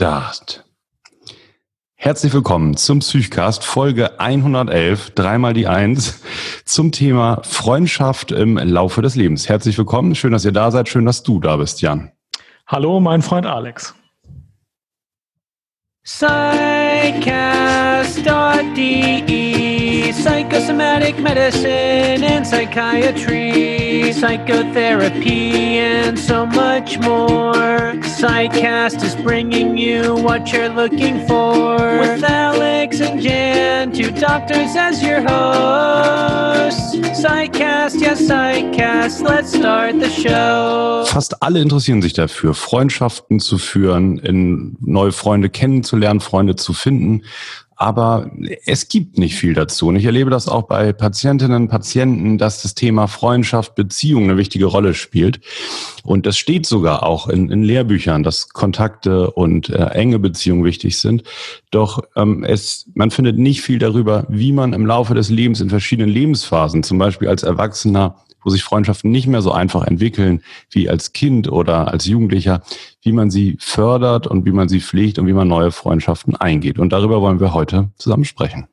Start. Herzlich willkommen zum Psychcast Folge 111, dreimal die Eins, zum Thema Freundschaft im Laufe des Lebens. Herzlich willkommen, schön, dass ihr da seid, schön, dass du da bist, Jan. Hallo, mein Freund Alex. Psychcast.de Psychosomatic medicine and psychiatry Psychotherapy and so much more. Psychcast is bringing you what you're looking for. With Alex and Jan, two doctors as your hosts. Psychcast, yes Psychcast, let's start the show. Fast alle interessieren sich dafür, Freundschaften zu führen, in neue Freunde kennenzulernen, Freunde zu finden. Aber es gibt nicht viel dazu. Und ich erlebe das auch bei Patientinnen und Patienten, dass das Thema Freundschaft, Beziehung eine wichtige Rolle spielt. Und das steht sogar auch in, in Lehrbüchern, dass Kontakte und äh, enge Beziehungen wichtig sind. Doch ähm, es, man findet nicht viel darüber, wie man im Laufe des Lebens in verschiedenen Lebensphasen, zum Beispiel als Erwachsener, wo sich Freundschaften nicht mehr so einfach entwickeln wie als Kind oder als Jugendlicher, wie man sie fördert und wie man sie pflegt und wie man neue Freundschaften eingeht. Und darüber wollen wir heute zusammen sprechen.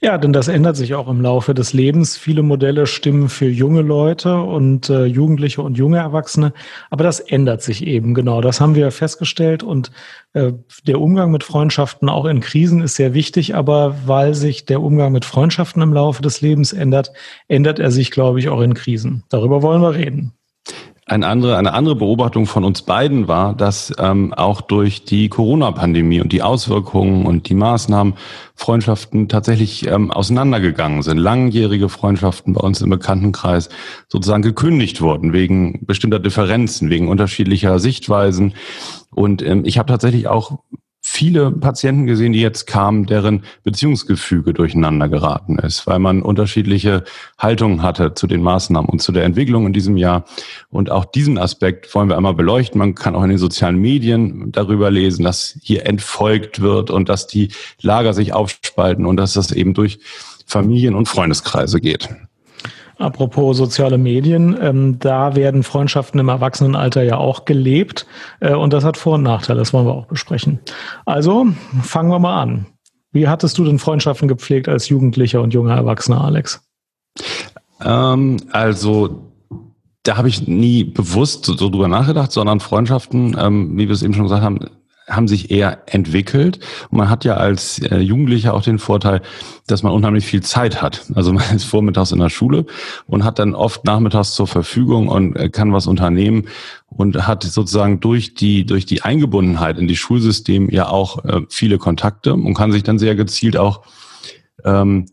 Ja, denn das ändert sich auch im Laufe des Lebens. Viele Modelle stimmen für junge Leute und äh, Jugendliche und junge Erwachsene, aber das ändert sich eben genau. Das haben wir festgestellt und äh, der Umgang mit Freundschaften auch in Krisen ist sehr wichtig, aber weil sich der Umgang mit Freundschaften im Laufe des Lebens ändert, ändert er sich, glaube ich, auch in Krisen. Darüber wollen wir reden. Eine andere, eine andere Beobachtung von uns beiden war, dass ähm, auch durch die Corona-Pandemie und die Auswirkungen und die Maßnahmen Freundschaften tatsächlich ähm, auseinandergegangen sind. Langjährige Freundschaften bei uns im Bekanntenkreis sozusagen gekündigt wurden wegen bestimmter Differenzen, wegen unterschiedlicher Sichtweisen. Und ähm, ich habe tatsächlich auch viele Patienten gesehen, die jetzt kamen, deren Beziehungsgefüge durcheinander geraten ist, weil man unterschiedliche Haltungen hatte zu den Maßnahmen und zu der Entwicklung in diesem Jahr. Und auch diesen Aspekt wollen wir einmal beleuchten. Man kann auch in den sozialen Medien darüber lesen, dass hier entfolgt wird und dass die Lager sich aufspalten und dass das eben durch Familien- und Freundeskreise geht. Apropos soziale Medien, ähm, da werden Freundschaften im Erwachsenenalter ja auch gelebt äh, und das hat Vor- und Nachteile, das wollen wir auch besprechen. Also fangen wir mal an. Wie hattest du denn Freundschaften gepflegt als Jugendlicher und junger Erwachsener, Alex? Ähm, also da habe ich nie bewusst so, drüber nachgedacht, sondern Freundschaften, ähm, wie wir es eben schon gesagt haben, haben sich eher entwickelt. Und man hat ja als äh, Jugendlicher auch den Vorteil, dass man unheimlich viel Zeit hat. Also man ist vormittags in der Schule und hat dann oft nachmittags zur Verfügung und äh, kann was unternehmen und hat sozusagen durch die, durch die Eingebundenheit in die Schulsystem ja auch äh, viele Kontakte und kann sich dann sehr gezielt auch ähm,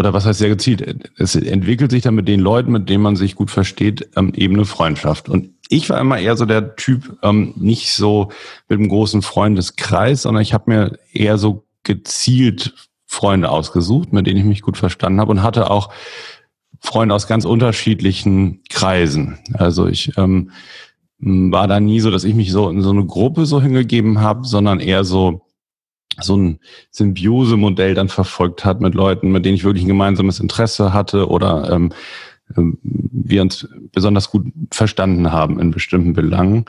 oder was heißt sehr gezielt? Es entwickelt sich dann mit den Leuten, mit denen man sich gut versteht, ähm, eben eine Freundschaft. Und ich war immer eher so der Typ, ähm, nicht so mit einem großen Freundeskreis, sondern ich habe mir eher so gezielt Freunde ausgesucht, mit denen ich mich gut verstanden habe und hatte auch Freunde aus ganz unterschiedlichen Kreisen. Also ich ähm, war da nie so, dass ich mich so in so eine Gruppe so hingegeben habe, sondern eher so so ein Symbiose-Modell dann verfolgt hat mit Leuten, mit denen ich wirklich ein gemeinsames Interesse hatte oder ähm, wir uns besonders gut verstanden haben in bestimmten Belangen.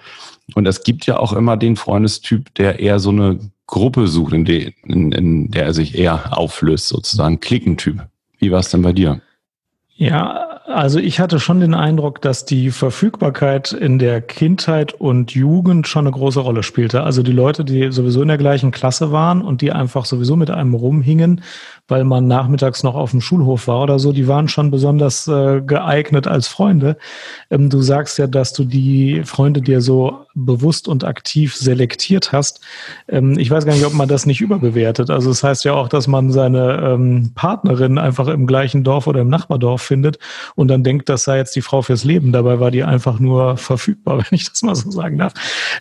Und es gibt ja auch immer den Freundestyp, der eher so eine Gruppe sucht, in, de, in, in der er sich eher auflöst, sozusagen Klickentyp. Wie war es denn bei dir? Ja, also ich hatte schon den Eindruck, dass die Verfügbarkeit in der Kindheit und Jugend schon eine große Rolle spielte. Also die Leute, die sowieso in der gleichen Klasse waren und die einfach sowieso mit einem rumhingen, weil man nachmittags noch auf dem Schulhof war oder so, die waren schon besonders äh, geeignet als Freunde. Ähm, du sagst ja, dass du die Freunde dir so bewusst und aktiv selektiert hast. Ähm, ich weiß gar nicht, ob man das nicht überbewertet. Also es das heißt ja auch, dass man seine ähm, Partnerin einfach im gleichen Dorf oder im Nachbardorf findet und dann denkt, das sei jetzt die Frau fürs Leben. Dabei war die einfach nur verfügbar, wenn ich das mal so sagen darf.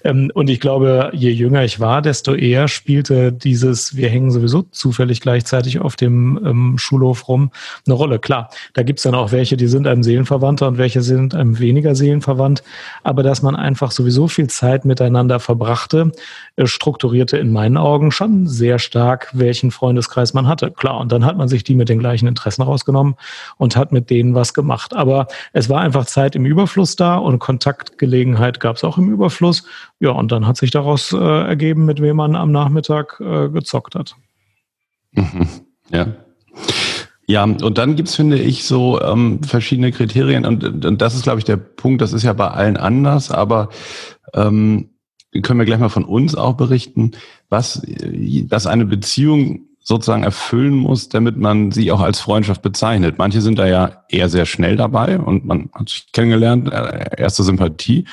Ähm, und ich glaube, je jünger ich war, desto eher spielte dieses, wir hängen sowieso zufällig gleichzeitig auf dem ähm, Schulhof rum eine Rolle. Klar, da gibt's dann auch welche, die sind einem Seelenverwandter und welche sind einem weniger Seelenverwandt. Aber dass man einfach sowieso viel Zeit miteinander verbrachte, äh, strukturierte in meinen Augen schon sehr stark, welchen Freundeskreis man hatte. Klar, und dann hat man sich die mit den gleichen Interessen rausgenommen und hat mit denen was gemacht gemacht. Aber es war einfach Zeit im Überfluss da und Kontaktgelegenheit gab es auch im Überfluss. Ja, und dann hat sich daraus äh, ergeben, mit wem man am Nachmittag äh, gezockt hat. Mhm. Ja. Ja, und dann gibt's finde ich, so ähm, verschiedene Kriterien und, und das ist, glaube ich, der Punkt, das ist ja bei allen anders, aber ähm, können wir gleich mal von uns auch berichten, was, was eine Beziehung sozusagen erfüllen muss, damit man sie auch als Freundschaft bezeichnet. Manche sind da ja eher sehr schnell dabei und man hat sich kennengelernt, äh, erste Sympathie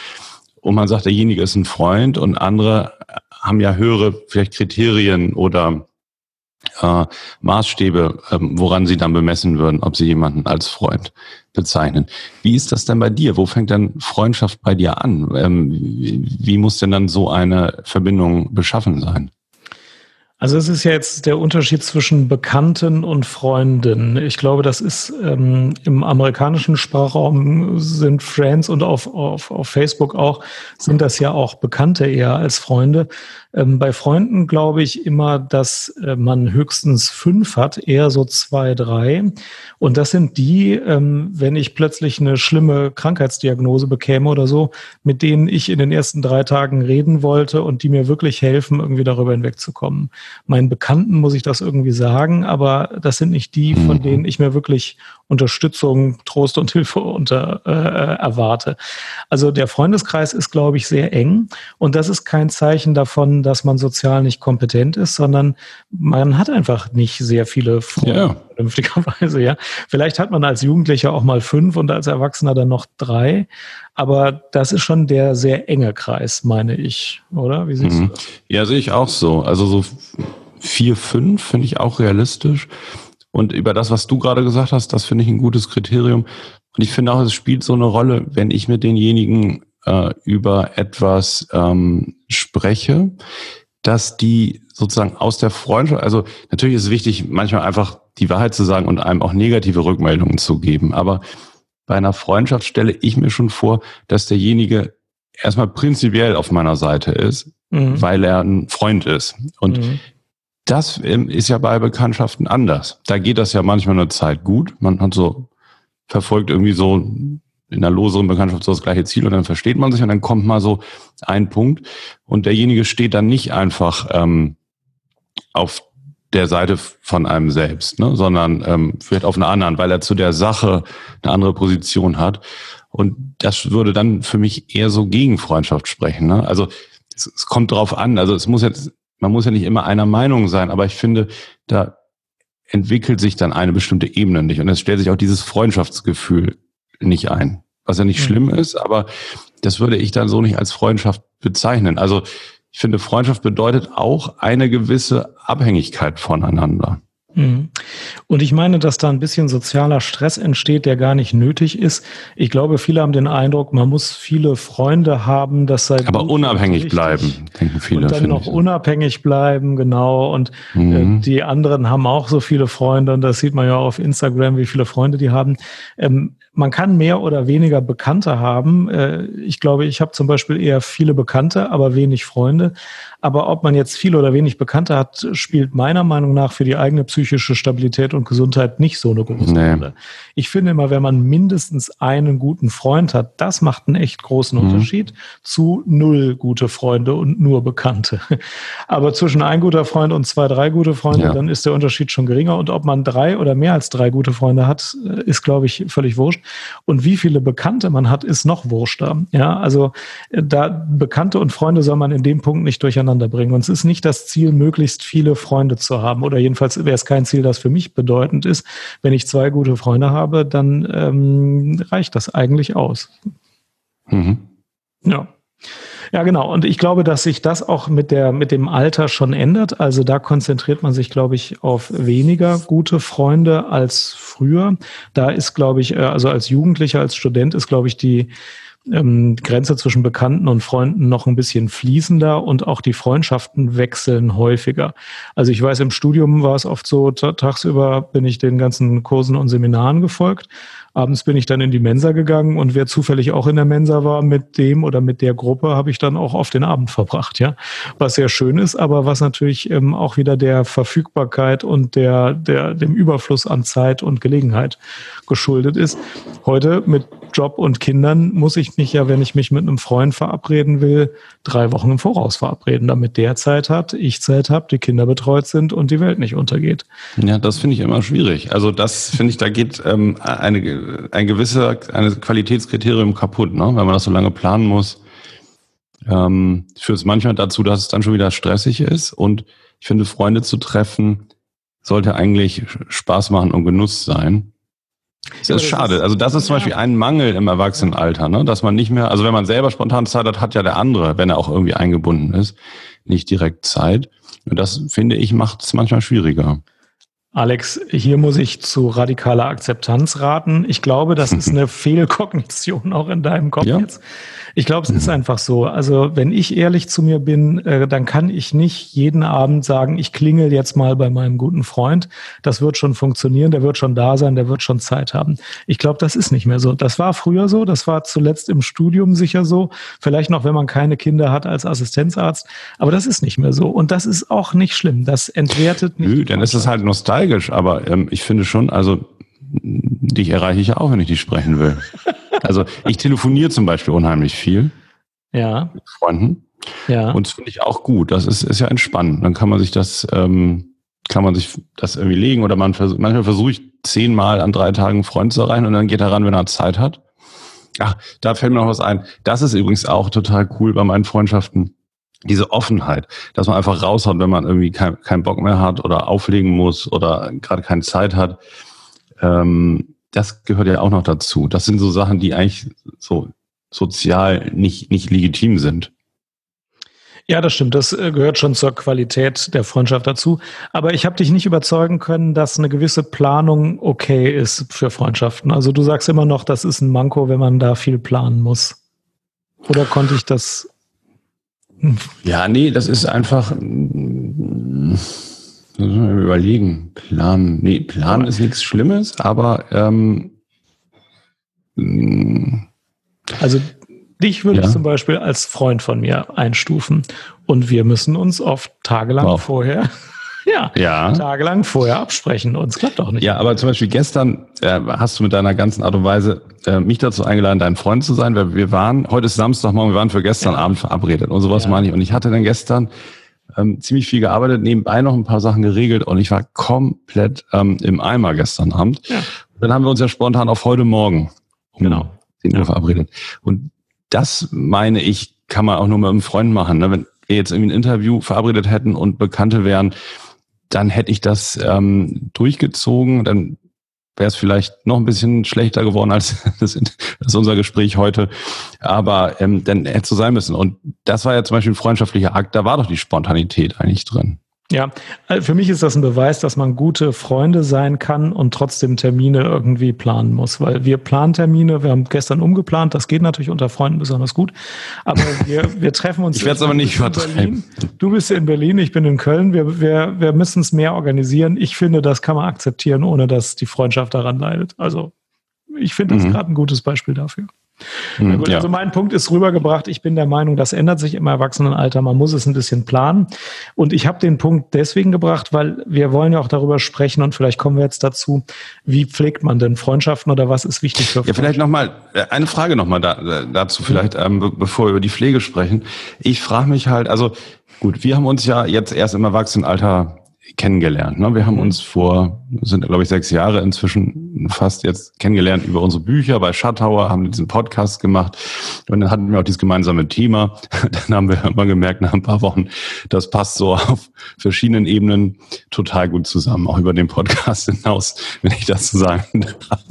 und man sagt, derjenige ist ein Freund und andere haben ja höhere vielleicht Kriterien oder äh, Maßstäbe, ähm, woran Sie dann bemessen würden, ob Sie jemanden als Freund bezeichnen. Wie ist das denn bei dir? Wo fängt denn Freundschaft bei dir an? Ähm, wie, wie muss denn dann so eine Verbindung beschaffen sein? Also es ist ja jetzt der Unterschied zwischen Bekannten und Freunden. Ich glaube, das ist ähm, im amerikanischen Sprachraum sind Friends und auf, auf, auf Facebook auch, sind das ja auch Bekannte eher als Freunde. Ähm, bei Freunden glaube ich immer, dass äh, man höchstens fünf hat, eher so zwei, drei. Und das sind die, ähm, wenn ich plötzlich eine schlimme Krankheitsdiagnose bekäme oder so, mit denen ich in den ersten drei Tagen reden wollte und die mir wirklich helfen, irgendwie darüber hinwegzukommen. Meinen Bekannten muss ich das irgendwie sagen, aber das sind nicht die, von mhm. denen ich mir wirklich Unterstützung, Trost und Hilfe unter, äh, erwarte. Also der Freundeskreis ist, glaube ich, sehr eng und das ist kein Zeichen davon, dass man sozial nicht kompetent ist, sondern man hat einfach nicht sehr viele Freunde, ja. vernünftigerweise. Ja, vielleicht hat man als Jugendlicher auch mal fünf und als Erwachsener dann noch drei, aber das ist schon der sehr enge Kreis, meine ich, oder? Wie siehst mhm. du das? Ja, sehe ich auch so. Also so vier, fünf finde ich auch realistisch. Und über das, was du gerade gesagt hast, das finde ich ein gutes Kriterium. Und ich finde auch, es spielt so eine Rolle, wenn ich mit denjenigen äh, über etwas ähm, spreche, dass die sozusagen aus der Freundschaft, also natürlich ist es wichtig, manchmal einfach die Wahrheit zu sagen und einem auch negative Rückmeldungen zu geben. Aber bei einer Freundschaft stelle ich mir schon vor, dass derjenige erstmal prinzipiell auf meiner Seite ist, mhm. weil er ein Freund ist. Und mhm. Das ist ja bei Bekanntschaften anders. Da geht das ja manchmal eine Zeit gut. Man hat so, verfolgt irgendwie so in einer loseren Bekanntschaft so das gleiche Ziel und dann versteht man sich und dann kommt mal so ein Punkt und derjenige steht dann nicht einfach ähm, auf der Seite von einem selbst, ne, sondern ähm, vielleicht auf einer anderen, weil er zu der Sache eine andere Position hat. Und das würde dann für mich eher so gegen Freundschaft sprechen. Ne? Also es, es kommt drauf an. Also es muss jetzt man muss ja nicht immer einer Meinung sein, aber ich finde, da entwickelt sich dann eine bestimmte Ebene nicht und es stellt sich auch dieses Freundschaftsgefühl nicht ein, was ja nicht mhm. schlimm ist, aber das würde ich dann so nicht als Freundschaft bezeichnen. Also ich finde, Freundschaft bedeutet auch eine gewisse Abhängigkeit voneinander. Mhm. Und ich meine, dass da ein bisschen sozialer Stress entsteht, der gar nicht nötig ist. Ich glaube, viele haben den Eindruck, man muss viele Freunde haben, das sei aber unabhängig bleiben, denken viele. Und dann noch ich. unabhängig bleiben, genau. Und äh, mhm. die anderen haben auch so viele Freunde und das sieht man ja auf Instagram, wie viele Freunde die haben. Ähm, man kann mehr oder weniger Bekannte haben. Äh, ich glaube, ich habe zum Beispiel eher viele Bekannte, aber wenig Freunde. Aber ob man jetzt viel oder wenig Bekannte hat, spielt meiner Meinung nach für die eigene psychische Stabilität und Gesundheit nicht so eine große nee. Rolle. Ich finde immer, wenn man mindestens einen guten Freund hat, das macht einen echt großen mhm. Unterschied zu null gute Freunde und nur Bekannte. Aber zwischen ein guter Freund und zwei, drei gute Freunde, ja. dann ist der Unterschied schon geringer. Und ob man drei oder mehr als drei gute Freunde hat, äh, ist, glaube ich, völlig wurscht. Und wie viele Bekannte man hat, ist noch wurschter. Ja, also äh, da Bekannte und Freunde soll man in dem Punkt nicht durcheinander bringen. Und es ist nicht das Ziel, möglichst viele Freunde zu haben. Oder jedenfalls wäre es kein Ziel, das für mich bedeutend ist. Wenn ich zwei gute Freunde habe, dann ähm, reicht das eigentlich aus. Mhm. Ja. Ja, genau. Und ich glaube, dass sich das auch mit der, mit dem Alter schon ändert. Also da konzentriert man sich, glaube ich, auf weniger gute Freunde als früher. Da ist, glaube ich, äh, also als Jugendlicher, als Student ist, glaube ich, die, ähm, Grenze zwischen Bekannten und Freunden noch ein bisschen fließender und auch die Freundschaften wechseln häufiger. Also ich weiß, im Studium war es oft so, tagsüber bin ich den ganzen Kursen und Seminaren gefolgt Abends bin ich dann in die Mensa gegangen und wer zufällig auch in der Mensa war mit dem oder mit der Gruppe, habe ich dann auch auf den Abend verbracht, ja. Was sehr schön ist, aber was natürlich ähm, auch wieder der Verfügbarkeit und der, der, dem Überfluss an Zeit und Gelegenheit geschuldet ist. Heute mit Job und Kindern muss ich mich ja, wenn ich mich mit einem Freund verabreden will, drei Wochen im Voraus verabreden, damit der Zeit hat, ich Zeit habe, die Kinder betreut sind und die Welt nicht untergeht. Ja, das finde ich immer schwierig. Also das finde ich, da geht ähm, eine, ein gewisser eine Qualitätskriterium kaputt, ne? wenn man das so lange planen muss. Ähm, führt es manchmal dazu, dass es dann schon wieder stressig ist. Und ich finde, Freunde zu treffen sollte eigentlich Spaß machen und Genuss sein. Das ist schade. Also das ist zum Beispiel ein Mangel im Erwachsenenalter, ne? dass man nicht mehr, also wenn man selber spontan Zeit hat, hat ja der andere, wenn er auch irgendwie eingebunden ist, nicht direkt Zeit. Und das, finde ich, macht es manchmal schwieriger. Alex, hier muss ich zu radikaler Akzeptanz raten. Ich glaube, das ist eine Fehlkognition auch in deinem Kopf ja. jetzt. Ich glaube, es mhm. ist einfach so. Also wenn ich ehrlich zu mir bin, äh, dann kann ich nicht jeden Abend sagen, ich klingel jetzt mal bei meinem guten Freund. Das wird schon funktionieren, der wird schon da sein, der wird schon Zeit haben. Ich glaube, das ist nicht mehr so. Das war früher so, das war zuletzt im Studium sicher so. Vielleicht noch, wenn man keine Kinder hat als Assistenzarzt. Aber das ist nicht mehr so. Und das ist auch nicht schlimm. Das entwertet nicht. Nö, dann ist es halt nostalgisch. Aber ähm, ich finde schon, also dich erreiche ich ja auch, wenn ich dich sprechen will. Also ich telefoniere zum Beispiel unheimlich viel. Ja. Mit Freunden. Ja. Und das finde ich auch gut. Das ist, ist ja entspannend. Dann kann man sich das, ähm, kann man sich das irgendwie legen oder man vers manchmal versuche ich zehnmal an drei Tagen einen Freund zu erreichen und dann geht er ran, wenn er Zeit hat. Ach, da fällt mir noch was ein. Das ist übrigens auch total cool bei meinen Freundschaften. Diese Offenheit, dass man einfach raushaut, wenn man irgendwie keinen kein Bock mehr hat oder auflegen muss oder gerade keine Zeit hat. Ähm, das gehört ja auch noch dazu. Das sind so Sachen, die eigentlich so sozial nicht, nicht legitim sind. Ja, das stimmt. Das äh, gehört schon zur Qualität der Freundschaft dazu. Aber ich habe dich nicht überzeugen können, dass eine gewisse Planung okay ist für Freundschaften. Also du sagst immer noch, das ist ein Manko, wenn man da viel planen muss. Oder konnte ich das? Ja, nee, das ist einfach überlegen. Plan. Nee, Plan ist nichts Schlimmes, aber ähm, also dich würde ja. ich zum Beispiel als Freund von mir einstufen. Und wir müssen uns oft tagelang wow. vorher, ja, ja, tagelang vorher absprechen. Uns klappt auch nicht. Ja, aber zum Beispiel gestern äh, hast du mit deiner ganzen Art und Weise äh, mich dazu eingeladen, dein Freund zu sein, weil wir waren, heute ist Samstagmorgen, wir waren für gestern ja. Abend verabredet und sowas ja. meine ich. Und ich hatte dann gestern ähm, ziemlich viel gearbeitet, nebenbei noch ein paar Sachen geregelt und ich war komplett ähm, im Eimer gestern Abend. Ja. Dann haben wir uns ja spontan auf heute Morgen um genau. 10 Uhr ja. verabredet. Und das meine ich, kann man auch nur mit einem Freund machen. Ne? Wenn wir jetzt irgendwie ein Interview verabredet hätten und Bekannte wären, dann hätte ich das ähm, durchgezogen, dann wäre es vielleicht noch ein bisschen schlechter geworden als das, das unser Gespräch heute. Aber ähm, dann hätte es so sein müssen. Und das war ja zum Beispiel ein freundschaftlicher Akt, da war doch die Spontanität eigentlich drin. Ja, äh, für mich ist das ein Beweis, dass man gute Freunde sein kann und trotzdem Termine irgendwie planen muss, weil wir planen Termine, wir haben gestern umgeplant, das geht natürlich unter Freunden besonders gut, aber wir, wir treffen uns. ich werde es aber nicht übertreiben. Du bist in Berlin, ich bin in Köln, wir, wir, wir müssen es mehr organisieren. Ich finde, das kann man akzeptieren, ohne dass die Freundschaft daran leidet. Also ich finde das mhm. gerade ein gutes Beispiel dafür. Mhm, gut, ja. Also mein Punkt ist rübergebracht. Ich bin der Meinung, das ändert sich im Erwachsenenalter. Man muss es ein bisschen planen. Und ich habe den Punkt deswegen gebracht, weil wir wollen ja auch darüber sprechen und vielleicht kommen wir jetzt dazu, wie pflegt man denn Freundschaften oder was ist wichtig für Ja, vielleicht nochmal äh, eine Frage nochmal da, äh, dazu vielleicht, mhm. ähm, bevor wir über die Pflege sprechen. Ich frage mich halt, also gut, wir haben uns ja jetzt erst im Erwachsenenalter kennengelernt. Ne? Wir haben mhm. uns vor, sind glaube ich sechs Jahre inzwischen fast jetzt kennengelernt über unsere Bücher bei Schattauer, haben diesen Podcast gemacht und dann hatten wir auch dieses gemeinsame Thema. Dann haben wir immer gemerkt nach ein paar Wochen, das passt so auf verschiedenen Ebenen total gut zusammen, auch über den Podcast hinaus, wenn ich das so sagen darf.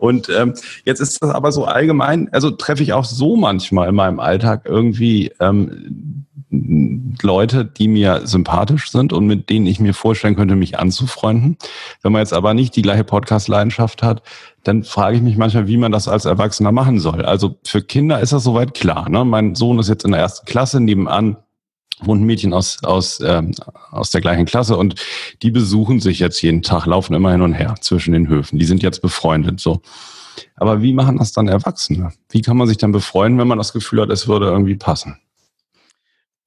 Und ähm, jetzt ist das aber so allgemein, also treffe ich auch so manchmal in meinem Alltag irgendwie ähm, Leute, die mir sympathisch sind und mit denen ich mir vorstellen könnte, mich anzufreunden. Wenn man jetzt aber nicht die gleiche Podcast-Leidenschaft hat, dann frage ich mich manchmal, wie man das als Erwachsener machen soll. Also für Kinder ist das soweit klar. Ne? Mein Sohn ist jetzt in der ersten Klasse, nebenan und ein Mädchen aus, aus, ähm, aus der gleichen Klasse und die besuchen sich jetzt jeden Tag, laufen immer hin und her zwischen den Höfen. Die sind jetzt befreundet so. Aber wie machen das dann Erwachsene? Wie kann man sich dann befreunden, wenn man das Gefühl hat, es würde irgendwie passen?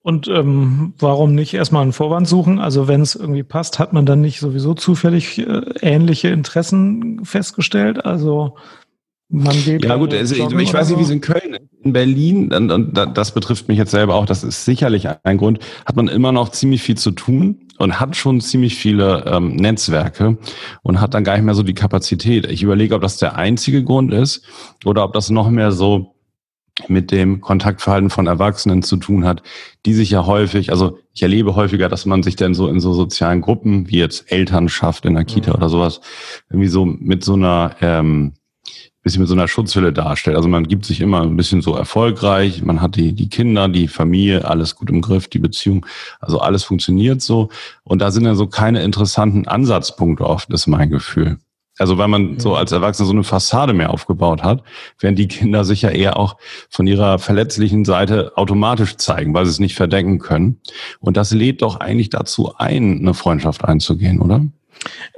Und ähm, warum nicht erstmal einen Vorwand suchen? Also wenn es irgendwie passt, hat man dann nicht sowieso zufällig äh, ähnliche Interessen festgestellt? Also man geht ja gut, also ich, ich weiß nicht, wie es in Köln ist. In Berlin, und, und das betrifft mich jetzt selber auch, das ist sicherlich ein Grund, hat man immer noch ziemlich viel zu tun und hat schon ziemlich viele ähm, Netzwerke und hat dann gar nicht mehr so die Kapazität. Ich überlege, ob das der einzige Grund ist oder ob das noch mehr so mit dem Kontaktverhalten von Erwachsenen zu tun hat, die sich ja häufig, also ich erlebe häufiger, dass man sich dann so in so sozialen Gruppen, wie jetzt Elternschaft in der Kita mhm. oder sowas, irgendwie so mit so einer ähm, bisschen mit so einer Schutzhülle darstellt. Also man gibt sich immer ein bisschen so erfolgreich, man hat die, die Kinder, die Familie, alles gut im Griff, die Beziehung, also alles funktioniert so. Und da sind ja so keine interessanten Ansatzpunkte oft, ist mein Gefühl. Also weil man so als Erwachsener so eine Fassade mehr aufgebaut hat, während die Kinder sich ja eher auch von ihrer verletzlichen Seite automatisch zeigen, weil sie es nicht verdecken können. Und das lädt doch eigentlich dazu ein, eine Freundschaft einzugehen, oder?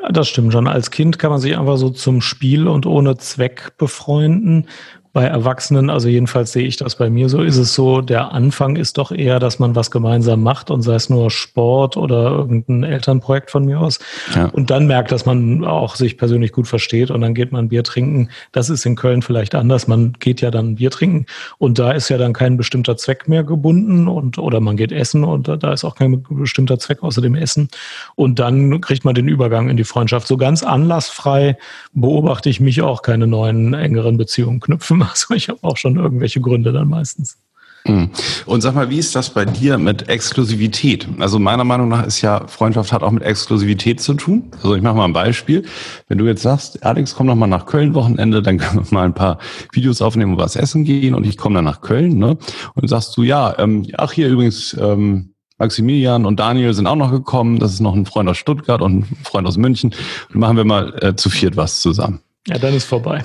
Ja, das stimmt schon. Als Kind kann man sich einfach so zum Spiel und ohne Zweck befreunden bei Erwachsenen, also jedenfalls sehe ich das bei mir so, ist es so, der Anfang ist doch eher, dass man was gemeinsam macht und sei es nur Sport oder irgendein Elternprojekt von mir aus. Ja. Und dann merkt, dass man auch sich persönlich gut versteht und dann geht man Bier trinken. Das ist in Köln vielleicht anders. Man geht ja dann Bier trinken und da ist ja dann kein bestimmter Zweck mehr gebunden und oder man geht essen und da ist auch kein bestimmter Zweck außer dem Essen. Und dann kriegt man den Übergang in die Freundschaft. So ganz anlassfrei beobachte ich mich auch keine neuen engeren Beziehungen knüpfen Also ich habe auch schon irgendwelche Gründe dann meistens. Hm. Und sag mal, wie ist das bei dir mit Exklusivität? Also meiner Meinung nach ist ja Freundschaft hat auch mit Exklusivität zu tun. Also ich mache mal ein Beispiel. Wenn du jetzt sagst, Alex, komm noch mal nach Köln Wochenende, dann können wir mal ein paar Videos aufnehmen und was essen gehen und ich komme dann nach Köln. Ne? Und sagst du, ja, ähm, ach hier übrigens, ähm, Maximilian und Daniel sind auch noch gekommen. Das ist noch ein Freund aus Stuttgart und ein Freund aus München. Und machen wir mal äh, zu viert was zusammen. Ja, dann ist vorbei.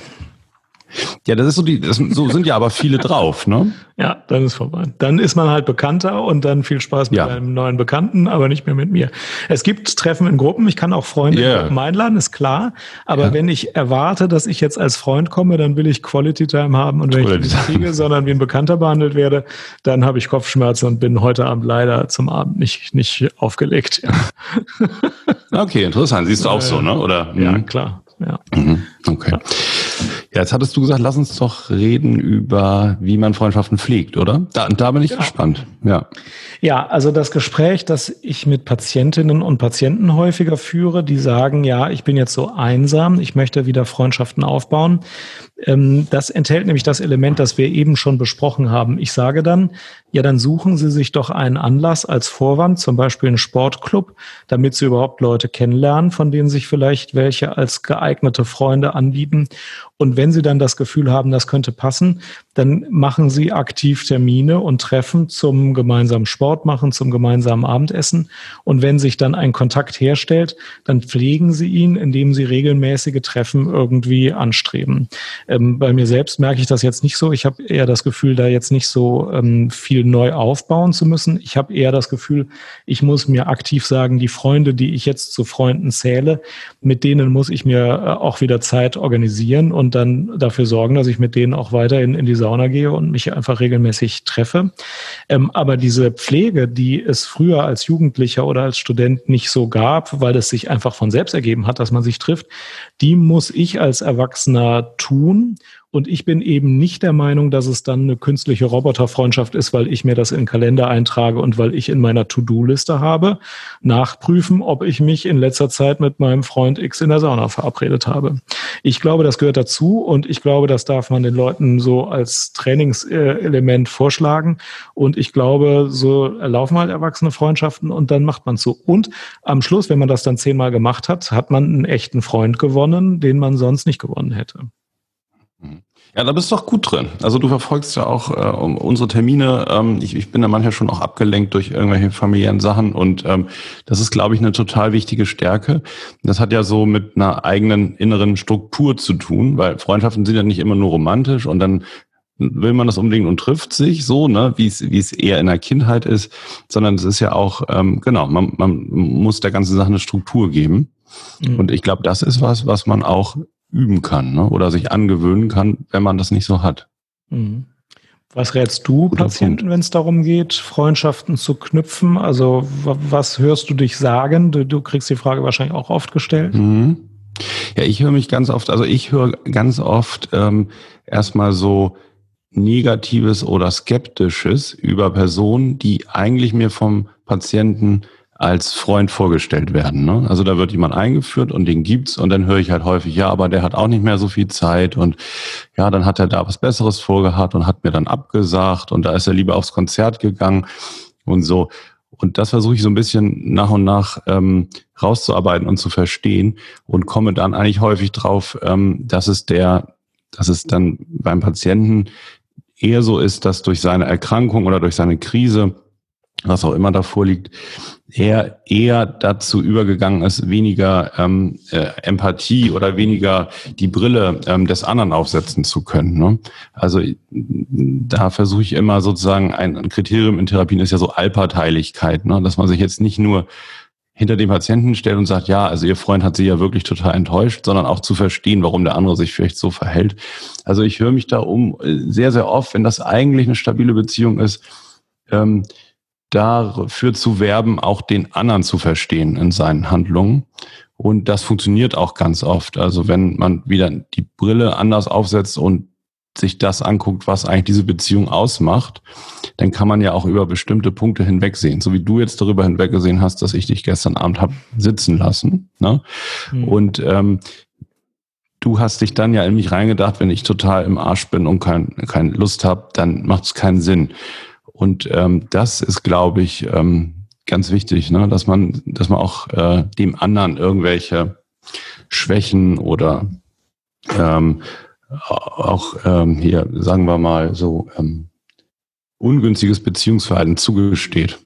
Ja, das ist so die, das, so sind ja aber viele drauf, ne? Ja, dann ist vorbei. Dann ist man halt bekannter und dann viel Spaß mit ja. einem neuen Bekannten, aber nicht mehr mit mir. Es gibt Treffen in Gruppen, ich kann auch Freunde yeah. in Gruppen einladen, ist klar. Aber ja. wenn ich erwarte, dass ich jetzt als Freund komme, dann will ich Quality Time haben und wenn Quality ich nicht kriege, sondern wie ein Bekannter behandelt werde, dann habe ich Kopfschmerzen und bin heute Abend leider zum Abend nicht, nicht aufgelegt. Ja. Okay, interessant. Siehst du auch so, ne? Oder? Ja, mhm. klar. Ja. Mhm. Okay. Ja. Jetzt hattest du gesagt, lass uns doch reden über, wie man Freundschaften pflegt, oder? Da, da bin ich ja. gespannt. Ja. Ja, also das Gespräch, das ich mit Patientinnen und Patienten häufiger führe, die sagen, ja, ich bin jetzt so einsam, ich möchte wieder Freundschaften aufbauen. Ähm, das enthält nämlich das Element, das wir eben schon besprochen haben. Ich sage dann, ja, dann suchen Sie sich doch einen Anlass als Vorwand, zum Beispiel einen Sportclub, damit Sie überhaupt Leute kennenlernen, von denen sich vielleicht welche als geeignete Freunde anbieten. Und wenn Sie dann das Gefühl haben, das könnte passen, dann machen Sie aktiv Termine und Treffen zum gemeinsamen Sport machen, zum gemeinsamen Abendessen. Und wenn sich dann ein Kontakt herstellt, dann pflegen Sie ihn, indem Sie regelmäßige Treffen irgendwie anstreben. Ähm, bei mir selbst merke ich das jetzt nicht so. Ich habe eher das Gefühl, da jetzt nicht so ähm, viel neu aufbauen zu müssen. Ich habe eher das Gefühl, ich muss mir aktiv sagen, die Freunde, die ich jetzt zu Freunden zähle, mit denen muss ich mir äh, auch wieder Zeit organisieren und und dann dafür sorgen, dass ich mit denen auch weiterhin in die Sauna gehe und mich einfach regelmäßig treffe. Ähm, aber diese Pflege, die es früher als Jugendlicher oder als Student nicht so gab, weil es sich einfach von selbst ergeben hat, dass man sich trifft, die muss ich als Erwachsener tun und ich bin eben nicht der Meinung, dass es dann eine künstliche Roboterfreundschaft ist, weil ich mir das in den Kalender eintrage und weil ich in meiner To-Do-Liste habe, nachprüfen, ob ich mich in letzter Zeit mit meinem Freund X in der Sauna verabredet habe. Ich glaube, das gehört dazu und ich glaube, das darf man den Leuten so als Trainingselement vorschlagen. Und ich glaube, so laufen halt erwachsene Freundschaften und dann macht man so. Und am Schluss, wenn man das dann zehnmal gemacht hat, hat man einen echten Freund gewonnen, den man sonst nicht gewonnen hätte. Ja, da bist du doch gut drin. Also du verfolgst ja auch äh, unsere Termine. Ähm, ich, ich bin da manchmal schon auch abgelenkt durch irgendwelche familiären Sachen und ähm, das ist, glaube ich, eine total wichtige Stärke. Das hat ja so mit einer eigenen inneren Struktur zu tun, weil Freundschaften sind ja nicht immer nur romantisch und dann will man das unbedingt und trifft sich so, ne, wie es wie es eher in der Kindheit ist, sondern es ist ja auch ähm, genau, man, man muss der ganzen Sache eine Struktur geben. Mhm. Und ich glaube, das ist was, was man auch üben kann, ne, oder sich angewöhnen kann, wenn man das nicht so hat. Mhm. Was rätst du Guter Patienten, wenn es darum geht, Freundschaften zu knüpfen? Also was hörst du dich sagen? Du, du kriegst die Frage wahrscheinlich auch oft gestellt. Mhm. Ja, ich höre mich ganz oft, also ich höre ganz oft ähm, erstmal so Negatives oder Skeptisches über Personen, die eigentlich mir vom Patienten als Freund vorgestellt werden. Ne? Also da wird jemand eingeführt und den gibt's und dann höre ich halt häufig, ja, aber der hat auch nicht mehr so viel Zeit und ja, dann hat er da was Besseres vorgehabt und hat mir dann abgesagt und da ist er lieber aufs Konzert gegangen und so. Und das versuche ich so ein bisschen nach und nach ähm, rauszuarbeiten und zu verstehen und komme dann eigentlich häufig drauf, ähm, dass es der, dass es dann beim Patienten eher so ist, dass durch seine Erkrankung oder durch seine Krise was auch immer davor liegt, er eher dazu übergegangen ist, weniger ähm, äh, Empathie oder weniger die Brille ähm, des anderen aufsetzen zu können. Ne? Also da versuche ich immer sozusagen ein, Kriterium in Therapien ist ja so Allparteilichkeit, ne? dass man sich jetzt nicht nur hinter dem Patienten stellt und sagt, ja, also ihr Freund hat sie ja wirklich total enttäuscht, sondern auch zu verstehen, warum der andere sich vielleicht so verhält. Also ich höre mich da um äh, sehr, sehr oft, wenn das eigentlich eine stabile Beziehung ist, ähm, dafür zu werben, auch den anderen zu verstehen in seinen Handlungen. Und das funktioniert auch ganz oft. Also wenn man wieder die Brille anders aufsetzt und sich das anguckt, was eigentlich diese Beziehung ausmacht, dann kann man ja auch über bestimmte Punkte hinwegsehen. So wie du jetzt darüber hinweggesehen hast, dass ich dich gestern Abend hab sitzen lassen. Ne? Mhm. Und ähm, du hast dich dann ja in mich reingedacht, wenn ich total im Arsch bin und kein, keine Lust habe, dann macht es keinen Sinn. Und ähm, das ist, glaube ich, ähm, ganz wichtig, ne? dass man, dass man auch äh, dem anderen irgendwelche Schwächen oder ähm, auch ähm, hier, sagen wir mal, so ähm, ungünstiges Beziehungsverhalten zugesteht.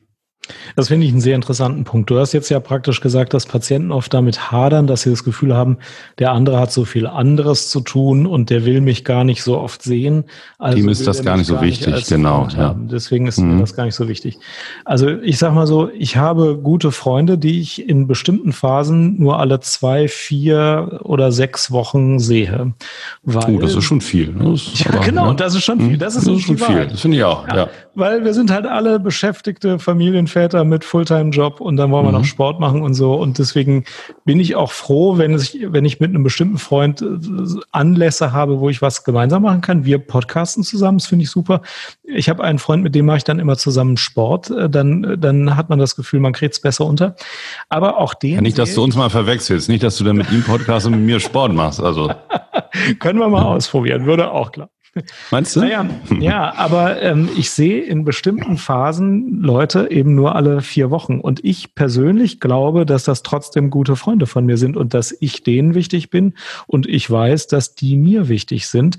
Das finde ich einen sehr interessanten Punkt. Du hast jetzt ja praktisch gesagt, dass Patienten oft damit hadern, dass sie das Gefühl haben, der andere hat so viel anderes zu tun und der will mich gar nicht so oft sehen. Also Dem ist das gar nicht so gar wichtig, nicht genau. Ja. Deswegen ist mhm. mir das gar nicht so wichtig. Also ich sag mal so, ich habe gute Freunde, die ich in bestimmten Phasen nur alle zwei, vier oder sechs Wochen sehe. Weil, oh, das ist schon viel. Ne? Ja, aber, genau, ne? das ist schon viel. Das ist, das ist schon viel. Das finde ich auch. Ja. ja. Weil wir sind halt alle beschäftigte Familienväter mit Fulltime-Job und dann wollen wir mhm. noch Sport machen und so. Und deswegen bin ich auch froh, wenn, ich, wenn ich mit einem bestimmten Freund äh, Anlässe habe, wo ich was gemeinsam machen kann. Wir podcasten zusammen, das finde ich super. Ich habe einen Freund, mit dem mache ich dann immer zusammen Sport. Äh, dann, dann hat man das Gefühl, man kriegt es besser unter. Aber auch den. Ja, nicht, dass du uns mal verwechselst, nicht, dass du dann mit ihm Podcast und mit mir Sport machst. Also. Können wir mal ausprobieren, würde auch klar. Meinst du? Naja, ja, aber ähm, ich sehe in bestimmten Phasen Leute eben nur alle vier Wochen. Und ich persönlich glaube, dass das trotzdem gute Freunde von mir sind und dass ich denen wichtig bin und ich weiß, dass die mir wichtig sind.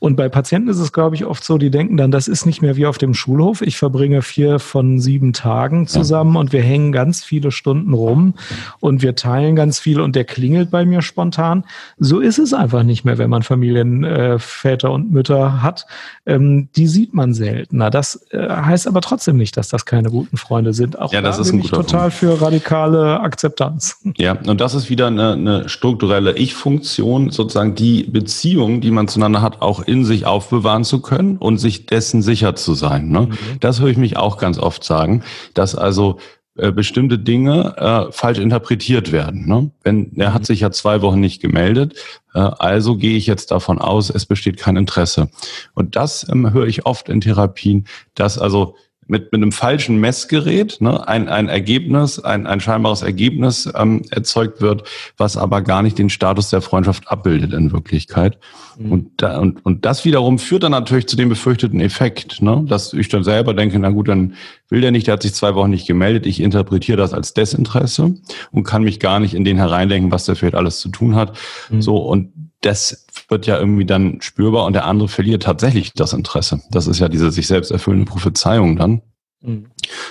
Und bei Patienten ist es, glaube ich, oft so, die denken dann, das ist nicht mehr wie auf dem Schulhof. Ich verbringe vier von sieben Tagen zusammen und wir hängen ganz viele Stunden rum und wir teilen ganz viel und der klingelt bei mir spontan. So ist es einfach nicht mehr, wenn man Familienväter äh, und Mütter Mutter hat, ähm, die sieht man seltener. Das äh, heißt aber trotzdem nicht, dass das keine guten Freunde sind. Auch ja, das da ist bin ich total Punkt. für radikale Akzeptanz. Ja, und das ist wieder eine, eine strukturelle Ich-Funktion, sozusagen die Beziehung, die man zueinander hat, auch in sich aufbewahren zu können und sich dessen sicher zu sein. Ne? Mhm. Das höre ich mich auch ganz oft sagen, dass also äh, bestimmte Dinge äh, falsch interpretiert werden. Ne? Wenn er hat mhm. sich ja zwei Wochen nicht gemeldet, äh, also gehe ich jetzt davon aus, es besteht kein Interesse. Und das ähm, höre ich oft in Therapien, dass also mit, mit einem falschen Messgerät ne, ein, ein Ergebnis, ein, ein scheinbares Ergebnis ähm, erzeugt wird, was aber gar nicht den Status der Freundschaft abbildet in Wirklichkeit. Mhm. Und, da, und, und das wiederum führt dann natürlich zu dem befürchteten Effekt, ne, dass ich dann selber denke, na gut, dann will der nicht, der hat sich zwei Wochen nicht gemeldet, ich interpretiere das als Desinteresse und kann mich gar nicht in den hereindenken, was der vielleicht alles zu tun hat. Mhm. So, und das wird ja irgendwie dann spürbar und der andere verliert tatsächlich das Interesse. Das ist ja diese sich selbst erfüllende Prophezeiung dann. Mhm.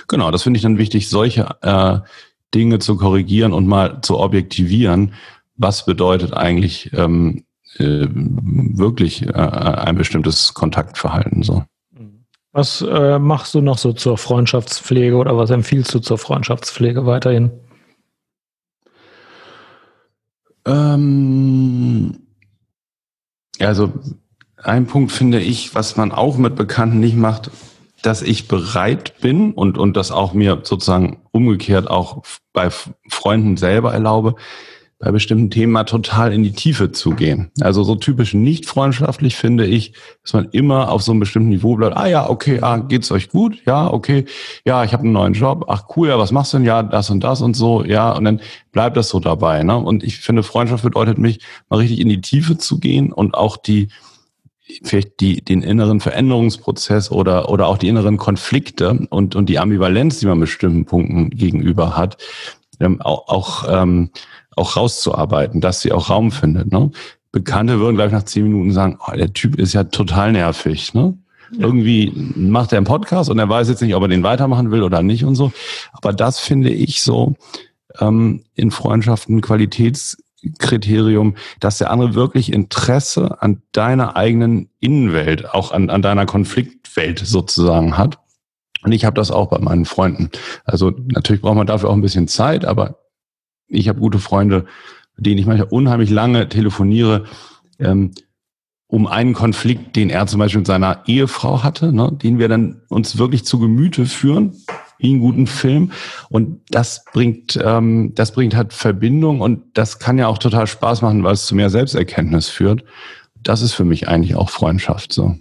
Genau, das finde ich dann wichtig, solche äh, Dinge zu korrigieren und mal zu objektivieren. Was bedeutet eigentlich ähm, äh, wirklich äh, ein bestimmtes Kontaktverhalten so. Was äh, machst du noch so zur Freundschaftspflege oder was empfiehlst du zur Freundschaftspflege weiterhin? Ähm, also ein Punkt finde ich, was man auch mit Bekannten nicht macht, dass ich bereit bin und, und das auch mir sozusagen umgekehrt auch bei Freunden selber erlaube, bei bestimmten Themen mal total in die Tiefe zu gehen. Also so typisch nicht freundschaftlich finde ich, dass man immer auf so einem bestimmten Niveau bleibt. Ah ja, okay, ah, geht's euch gut? Ja, okay. Ja, ich habe einen neuen Job. Ach cool, ja, was machst du denn? Ja, das und das und so. Ja, und dann bleibt das so dabei. Ne? Und ich finde, Freundschaft bedeutet mich, mal richtig in die Tiefe zu gehen und auch die vielleicht die, den inneren Veränderungsprozess oder, oder auch die inneren Konflikte und, und die Ambivalenz, die man bestimmten Punkten gegenüber hat, ähm, auch, auch ähm, auch rauszuarbeiten, dass sie auch Raum findet. Ne? Bekannte würden gleich nach zehn Minuten sagen, oh, der Typ ist ja total nervig. Ne? Ja. Irgendwie macht er einen Podcast und er weiß jetzt nicht, ob er den weitermachen will oder nicht und so. Aber das finde ich so ähm, in Freundschaften Qualitätskriterium, dass der andere wirklich Interesse an deiner eigenen Innenwelt, auch an, an deiner Konfliktwelt sozusagen hat. Und ich habe das auch bei meinen Freunden. Also natürlich braucht man dafür auch ein bisschen Zeit, aber ich habe gute Freunde, denen ich manchmal unheimlich lange telefoniere, ähm, um einen Konflikt, den er zum Beispiel mit seiner Ehefrau hatte, ne, den wir dann uns wirklich zu Gemüte führen, wie einen guten Film. Und das bringt, ähm, das bringt halt Verbindung und das kann ja auch total Spaß machen, weil es zu mehr Selbsterkenntnis führt. Das ist für mich eigentlich auch Freundschaft so.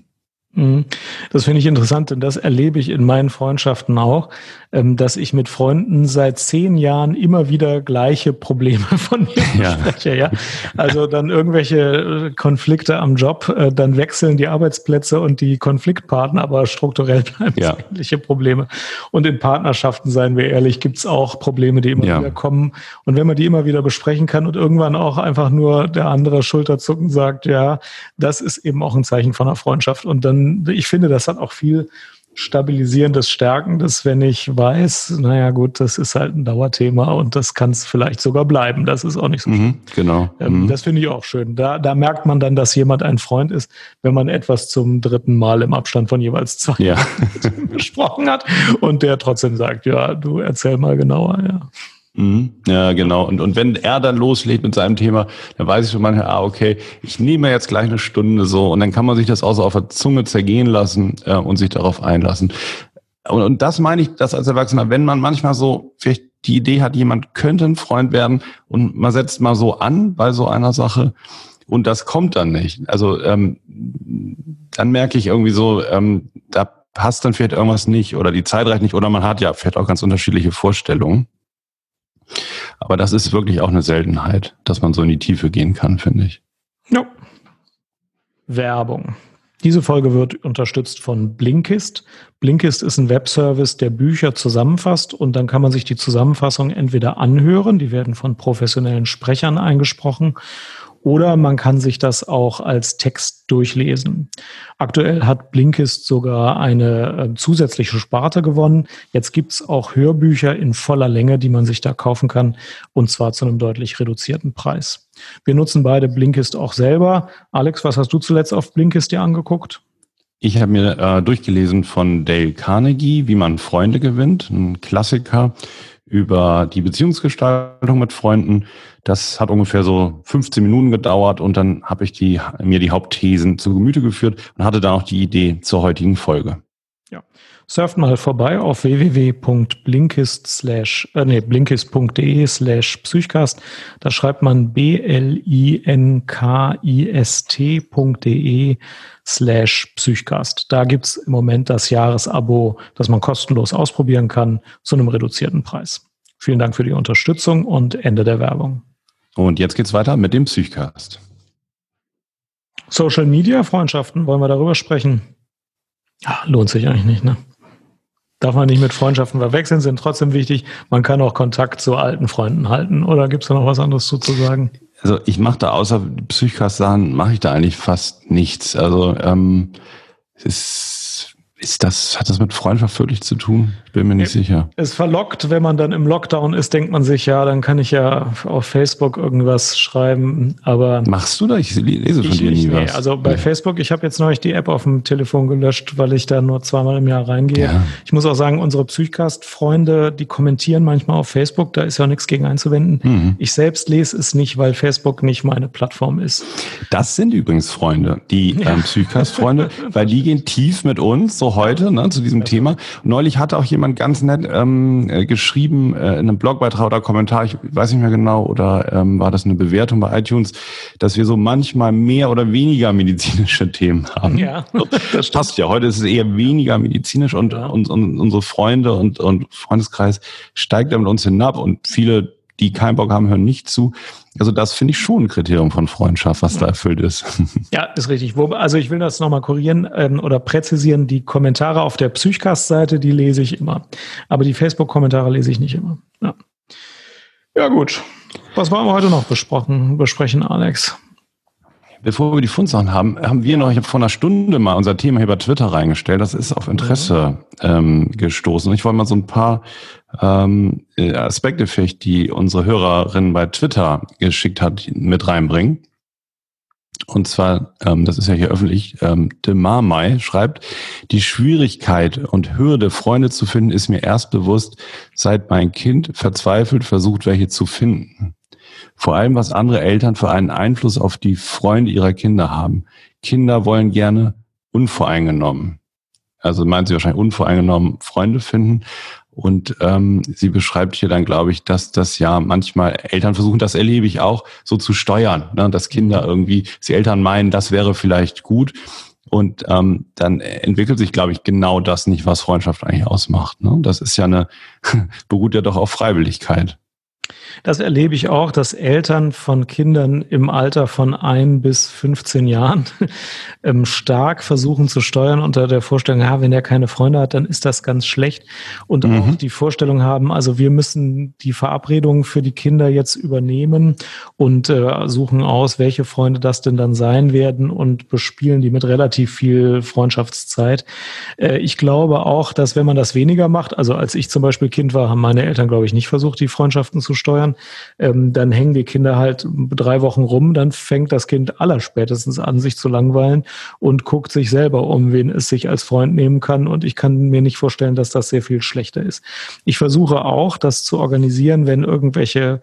Mhm. Das finde ich interessant, denn das erlebe ich in meinen Freundschaften auch, ähm, dass ich mit Freunden seit zehn Jahren immer wieder gleiche Probleme von mir ja. spreche. Ja? Also dann irgendwelche äh, Konflikte am Job, äh, dann wechseln die Arbeitsplätze und die Konfliktpartner, aber strukturell bleiben ja. ähnliche Probleme. Und in Partnerschaften, seien wir ehrlich, gibt es auch Probleme, die immer ja. wieder kommen. Und wenn man die immer wieder besprechen kann und irgendwann auch einfach nur der andere Schulterzucken sagt, ja, das ist eben auch ein Zeichen von einer Freundschaft. Und dann ich finde, das hat auch viel stabilisierendes, stärkendes, wenn ich weiß, naja gut, das ist halt ein Dauerthema und das kann es vielleicht sogar bleiben. Das ist auch nicht so mhm, Genau. Ähm, mhm. Das finde ich auch schön. Da, da merkt man dann, dass jemand ein Freund ist, wenn man etwas zum dritten Mal im Abstand von jeweils zwei ja. gesprochen hat und der trotzdem sagt, ja, du erzähl mal genauer, ja. Mhm. Ja, genau. Und, und wenn er dann loslegt mit seinem Thema, dann weiß ich schon manchmal, ah, okay, ich nehme jetzt gleich eine Stunde so und dann kann man sich das auch so auf der Zunge zergehen lassen äh, und sich darauf einlassen. Und, und das meine ich, das als Erwachsener, wenn man manchmal so vielleicht die Idee hat, jemand könnte ein Freund werden und man setzt mal so an bei so einer Sache und das kommt dann nicht. Also ähm, dann merke ich irgendwie so, ähm, da passt dann vielleicht irgendwas nicht oder die Zeit reicht nicht oder man hat ja vielleicht auch ganz unterschiedliche Vorstellungen. Aber das ist wirklich auch eine Seltenheit, dass man so in die Tiefe gehen kann, finde ich. Ja. Werbung. Diese Folge wird unterstützt von Blinkist. Blinkist ist ein Webservice, der Bücher zusammenfasst und dann kann man sich die Zusammenfassung entweder anhören, die werden von professionellen Sprechern eingesprochen, oder man kann sich das auch als Text durchlesen. Aktuell hat Blinkist sogar eine äh, zusätzliche Sparte gewonnen. Jetzt gibt's auch Hörbücher in voller Länge, die man sich da kaufen kann, und zwar zu einem deutlich reduzierten Preis. Wir nutzen beide Blinkist auch selber. Alex, was hast du zuletzt auf Blinkist dir angeguckt? Ich habe mir äh, durchgelesen von Dale Carnegie, wie man Freunde gewinnt, ein Klassiker über die Beziehungsgestaltung mit Freunden. Das hat ungefähr so 15 Minuten gedauert und dann habe ich die, mir die Hauptthesen zu Gemüte geführt und hatte dann auch die Idee zur heutigen Folge. Ja. Surft mal vorbei auf www.blinkist slash, äh, nee, blinkist.de slash Psychcast. Da schreibt man b-l-i-n-k-i-s-t.de slash Psychcast. Da gibt's im Moment das Jahresabo, das man kostenlos ausprobieren kann, zu einem reduzierten Preis. Vielen Dank für die Unterstützung und Ende der Werbung. Und jetzt geht's weiter mit dem Psychcast. Social Media Freundschaften, wollen wir darüber sprechen? Ja, lohnt sich eigentlich nicht, ne? Darf man nicht mit Freundschaften verwechseln, sind trotzdem wichtig. Man kann auch Kontakt zu alten Freunden halten. Oder gibt es da noch was anderes zu, zu sagen? Also ich mache da außer Psychcast-Sachen, mache ich da eigentlich fast nichts. Also ähm, es ist Ist das, hat das mit Freundschaft wirklich zu tun? Bin mir nicht sicher. Es verlockt, wenn man dann im Lockdown ist, denkt man sich, ja, dann kann ich ja auf Facebook irgendwas schreiben, aber. Machst du da? Ich lese von ich dir nie nee, was. Also bei Nee. Facebook, ich habe jetzt neulich die App auf dem Telefon gelöscht, weil ich da nur zweimal im Jahr reingehe. Ja. Ich muss auch sagen, unsere Psychcast-Freunde, die kommentieren manchmal auf Facebook, da ist ja nichts gegen einzuwenden. Mhm. Ich selbst lese es nicht, weil Facebook nicht meine Plattform ist. Das sind übrigens Freunde, die ähm, Psychcast-Freunde, weil die gehen tief mit uns, so heute, ne, zu diesem Thema. Neulich hatte auch jemand ganz nett ähm, äh, geschrieben, äh, in einem Blogbeitrag oder Kommentar, ich weiß nicht mehr genau, oder ähm, war das eine Bewertung bei iTunes, dass wir so manchmal mehr oder weniger medizinische Themen haben. Ja, das passt ja. Heute ist es eher weniger medizinisch und, Ja. und, und unsere Freunde und, und Freundeskreis steigt da mit uns hinab und viele, die keinen Bock haben, hören nicht zu. Also das finde ich schon ein Kriterium von Freundschaft, was da erfüllt ist. Ja, ist richtig. Also ich will das nochmal korrigieren ähm, oder präzisieren. Die Kommentare auf der Psychcast-Seite, die lese ich immer. Aber die Facebook-Kommentare lese ich nicht immer. Ja. ja, gut. Was wollen wir heute noch besprochen, besprechen, Alex? Bevor wir die Fundsachen haben, haben wir noch, ich habe vor einer Stunde mal unser Thema hier bei Twitter reingestellt. Das ist auf Interesse ähm, gestoßen. Und ich wollte mal so ein paar ähm, äh, Aspekte vielleicht, die unsere Hörerin bei Twitter geschickt hat, mit reinbringen. Und zwar, ähm, das ist ja hier öffentlich, ähm, De Marmai schreibt, die Schwierigkeit und Hürde, Freunde zu finden, ist mir erst bewusst, seit mein Kind verzweifelt versucht, welche zu finden. Vor allem, was andere Eltern für einen Einfluss auf die Freunde ihrer Kinder haben. Kinder wollen gerne unvoreingenommen. Also meint sie wahrscheinlich unvoreingenommen Freunde finden. Und ähm, sie beschreibt hier dann, glaube ich, dass das ja manchmal Eltern versuchen, das erlebe ich auch, so zu steuern, ne? dass Kinder irgendwie, die Eltern meinen, das wäre vielleicht gut. Und ähm, dann entwickelt sich, glaube ich, genau das nicht, was Freundschaft eigentlich ausmacht. Ne? Das ist ja eine, beruht ja doch auf Freiwilligkeit. Das erlebe ich auch, dass Eltern von Kindern im Alter von ein bis 15 Jahren ähm, stark versuchen zu steuern unter der Vorstellung, ja, wenn er keine Freunde hat, dann ist das ganz schlecht. Und Mhm. auch die Vorstellung haben, also wir müssen die Verabredungen für die Kinder jetzt übernehmen und äh, suchen aus, welche Freunde das denn dann sein werden und bespielen die mit relativ viel Freundschaftszeit. Äh, ich glaube auch, dass wenn man das weniger macht, also als ich zum Beispiel Kind war, haben meine Eltern, glaube ich, nicht versucht, die Freundschaften zu steuern. Ähm, dann hängen die Kinder halt drei Wochen rum, dann fängt das Kind allerspätestens an, sich zu langweilen und guckt sich selber um, wen es sich als Freund nehmen kann. Und ich kann mir nicht vorstellen, dass das sehr viel schlechter ist. Ich versuche auch, das zu organisieren, wenn irgendwelche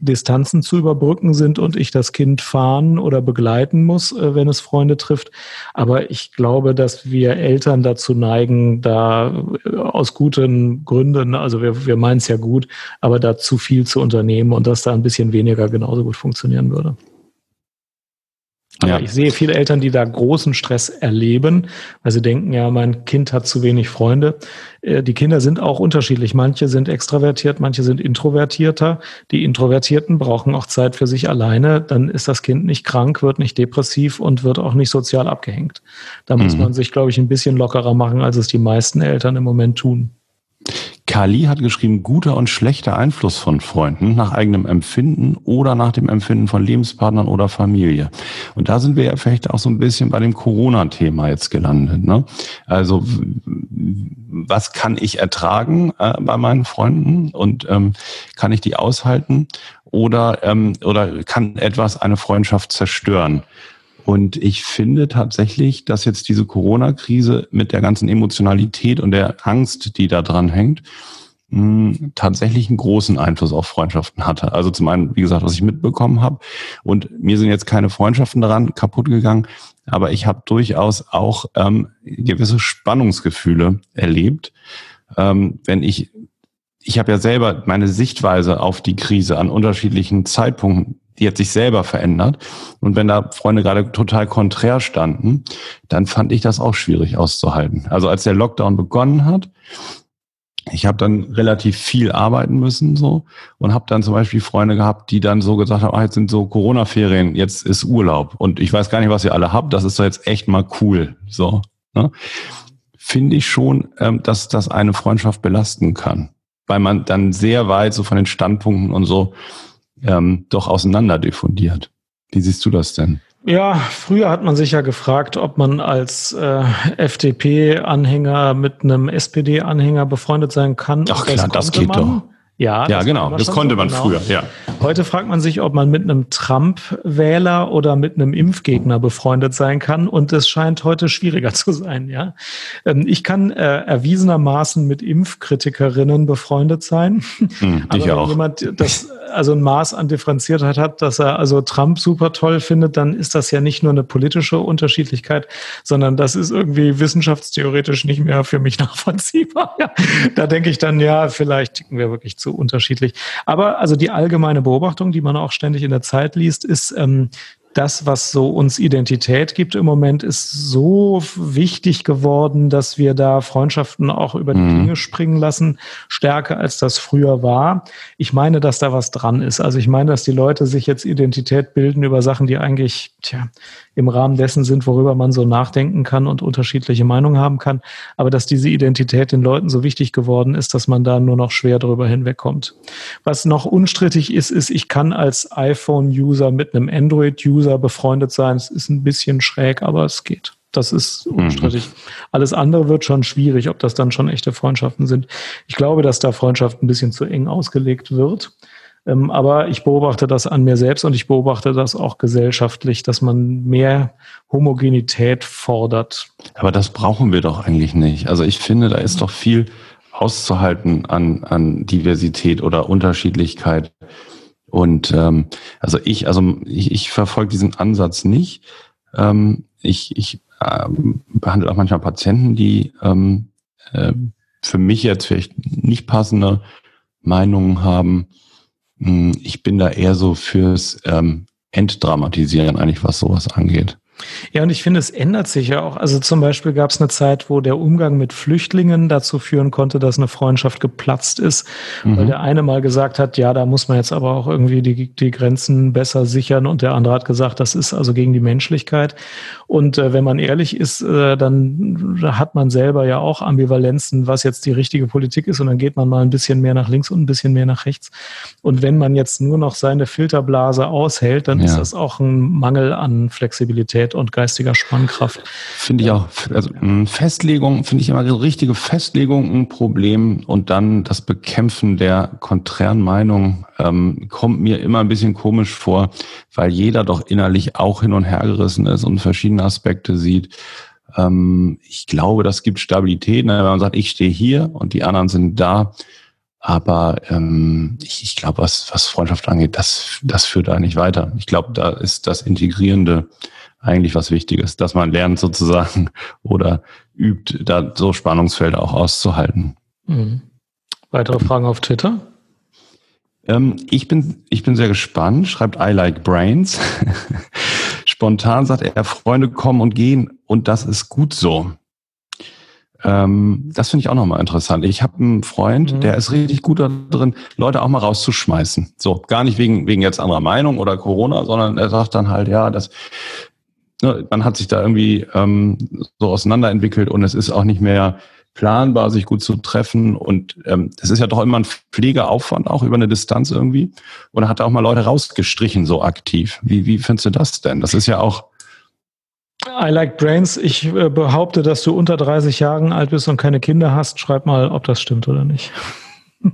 Distanzen zu überbrücken sind und ich das Kind fahren oder begleiten muss, äh, wenn es Freunde trifft. Aber ich glaube, dass wir Eltern dazu neigen, da äh, aus guten Gründen, also wir, wir meinen es ja gut, aber da zu viel zu unternehmen und dass da ein bisschen weniger genauso gut funktionieren würde. Aber Ja. ich sehe viele Eltern, die da großen Stress erleben, weil sie denken, ja, mein Kind hat zu wenig Freunde. Äh, Die Kinder sind auch unterschiedlich. Manche sind extravertiert, manche sind introvertierter. Die Introvertierten brauchen auch Zeit für sich alleine. Dann ist das Kind nicht krank, wird nicht depressiv und wird auch nicht sozial abgehängt. Da muss Mhm. man sich, glaube ich, ein bisschen lockerer machen, als es die meisten Eltern im Moment tun. Kali hat geschrieben, guter und schlechter Einfluss von Freunden nach eigenem Empfinden oder nach dem Empfinden von Lebenspartnern oder Familie. Und da sind wir ja vielleicht auch so ein bisschen bei dem Corona-Thema jetzt gelandet. Ne? Also was kann ich ertragen äh, bei meinen Freunden und ähm, kann ich die aushalten oder, ähm, oder kann etwas eine Freundschaft zerstören? Und ich finde tatsächlich, dass jetzt diese Corona-Krise mit der ganzen Emotionalität und der Angst, die da dran hängt, mh, tatsächlich einen großen Einfluss auf Freundschaften hatte. Also zum einen, wie gesagt, was ich mitbekommen habe. Und mir sind jetzt keine Freundschaften daran kaputt gegangen, aber ich habe durchaus auch ähm, gewisse Spannungsgefühle erlebt, ähm, wenn ich ich habe ja selber meine Sichtweise auf die Krise an unterschiedlichen Zeitpunkten, die hat sich selber verändert. Und wenn da Freunde gerade total konträr standen, dann fand ich das auch schwierig auszuhalten. Also als der Lockdown begonnen hat, ich habe dann relativ viel arbeiten müssen so und habe dann zum Beispiel Freunde gehabt, die dann so gesagt haben, ah, jetzt sind so Corona-Ferien, jetzt ist Urlaub und ich weiß gar nicht, was ihr alle habt, das ist doch jetzt echt mal cool. So, ne? finde ich schon, ähm, dass das eine Freundschaft belasten kann, weil man dann sehr weit so von den Standpunkten und so ähm, doch auseinander diffundiert. Wie siehst du das denn? Ja, früher hat man sich ja gefragt, ob man als äh, FDP-Anhänger mit einem SPD-Anhänger befreundet sein kann. Ach klar, das, das geht man. doch. Ja, ja genau, das konnte man genau. früher, ja. Heute fragt man sich, ob man mit einem Trump-Wähler oder mit einem Impfgegner befreundet sein kann und es scheint heute schwieriger zu sein, ja. Ähm, ich kann äh, erwiesenermaßen mit Impfkritikerinnen befreundet sein. Hm, Aber ich wenn auch. jemand das also ein Maß an Differenziertheit hat, dass er also Trump super toll findet, dann ist das ja nicht nur eine politische Unterschiedlichkeit, sondern das ist irgendwie wissenschaftstheoretisch nicht mehr für mich nachvollziehbar. Ja, da denke ich dann, ja, vielleicht ticken wir wirklich zu unterschiedlich. Aber also die allgemeine Beobachtung, die man auch ständig in der Zeit liest, ist, ähm, das, was so uns Identität gibt im Moment, ist so wichtig geworden, dass wir da Freundschaften auch über die mhm. Dinge springen lassen, stärker als das früher war. Ich meine, dass da was dran ist. Also ich meine, dass die Leute sich jetzt Identität bilden über Sachen, die eigentlich, tja, im Rahmen dessen sind, worüber man so nachdenken kann und unterschiedliche Meinungen haben kann. Aber dass diese Identität den Leuten so wichtig geworden ist, dass man da nur noch schwer darüber hinwegkommt. Was noch unstrittig ist, ist, ich kann als iPhone-User mit einem Android-User befreundet sein. Es ist ein bisschen schräg, aber es geht. Das ist mhm. unstrittig. Mhm. Alles andere wird schon schwierig, ob das dann schon echte Freundschaften sind. Ich glaube, dass da Freundschaft ein bisschen zu eng ausgelegt wird. Ähm, aber ich beobachte das an mir selbst und ich beobachte das auch gesellschaftlich, dass man mehr Homogenität fordert. Aber das brauchen wir doch eigentlich nicht. Also ich finde, da ist doch viel auszuhalten an, an Diversität oder Unterschiedlichkeit. Und ähm, also ich, also ich, ich verfolge diesen Ansatz nicht. Ähm, ich ich äh, behandle auch manchmal Patienten, die ähm, äh, für mich jetzt vielleicht nicht passende Meinungen haben. Hm, ich bin da eher so fürs ähm, Entdramatisieren eigentlich, was sowas angeht. Ja, und ich finde, es ändert sich ja auch. Also zum Beispiel gab es eine Zeit, wo der Umgang mit Flüchtlingen dazu führen konnte, dass eine Freundschaft geplatzt ist, mhm. weil der eine mal gesagt hat, ja, da muss man jetzt aber auch irgendwie die, die Grenzen besser sichern und der andere hat gesagt, das ist also gegen die Menschlichkeit. Und äh, wenn man ehrlich ist, äh, dann hat man selber ja auch Ambivalenzen, was jetzt die richtige Politik ist und dann geht man mal ein bisschen mehr nach links und ein bisschen mehr nach rechts. Und wenn man jetzt nur noch seine Filterblase aushält, dann ja. ist das auch ein Mangel an Flexibilität und geistiger Spannkraft. Finde ich auch. Also Festlegung finde ich immer eine richtige Festlegung ein Problem und dann das Bekämpfen der konträren Meinung ähm, kommt mir immer ein bisschen komisch vor, weil jeder doch innerlich auch hin und her gerissen ist und verschiedene Aspekte sieht. Ähm, ich glaube, das gibt Stabilität, ne? wenn man sagt, ich stehe hier und die anderen sind da. Aber ähm, ich, ich glaube, was, was Freundschaft angeht, das, das führt da nicht weiter. Ich glaube, da ist das Integrierende eigentlich was Wichtiges, dass man lernt sozusagen oder übt, da so Spannungsfelder auch auszuhalten. Mhm. Weitere Fragen auf Twitter? Ähm, ich, bin, ich bin sehr gespannt, schreibt I like Brains. Spontan sagt er, Freunde kommen und gehen und das ist gut so. Ähm, das finde ich auch nochmal interessant. Ich habe einen Freund, mhm. der ist richtig gut darin, Leute auch mal rauszuschmeißen. So, gar nicht wegen, wegen jetzt anderer Meinung oder Corona, sondern er sagt dann halt, ja, das, ne, man hat sich da irgendwie ähm, so auseinanderentwickelt und es ist auch nicht mehr planbar, sich gut zu treffen. Und ähm, es ist ja doch immer ein Pflegeaufwand, auch über eine Distanz irgendwie. Und er hat auch mal Leute rausgestrichen, so aktiv. Wie, wie findest du das denn? Das ist ja auch. I like Brains. Ich äh, behaupte, dass du unter 30 Jahren alt bist und keine Kinder hast. Schreib mal, ob das stimmt oder nicht.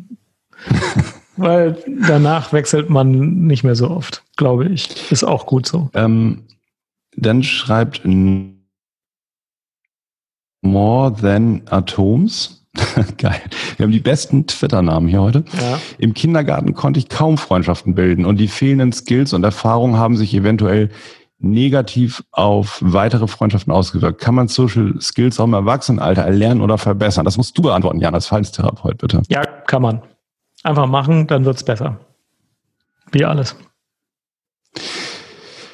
Weil danach wechselt man nicht mehr so oft, glaube ich. Ist auch gut so. Ähm, dann schreibt More Than Atoms. Geil. Wir haben die besten Twitter-Namen hier heute. Ja. Im Kindergarten konnte ich kaum Freundschaften bilden und die fehlenden Skills und Erfahrungen haben sich eventuell negativ auf weitere Freundschaften ausgewirkt. Kann man Social Skills auch im Erwachsenenalter erlernen oder verbessern? Das musst du beantworten, Jan, als Verhaltenstherapeut, bitte. Ja, kann man. Einfach machen, dann wird's besser. Wie alles.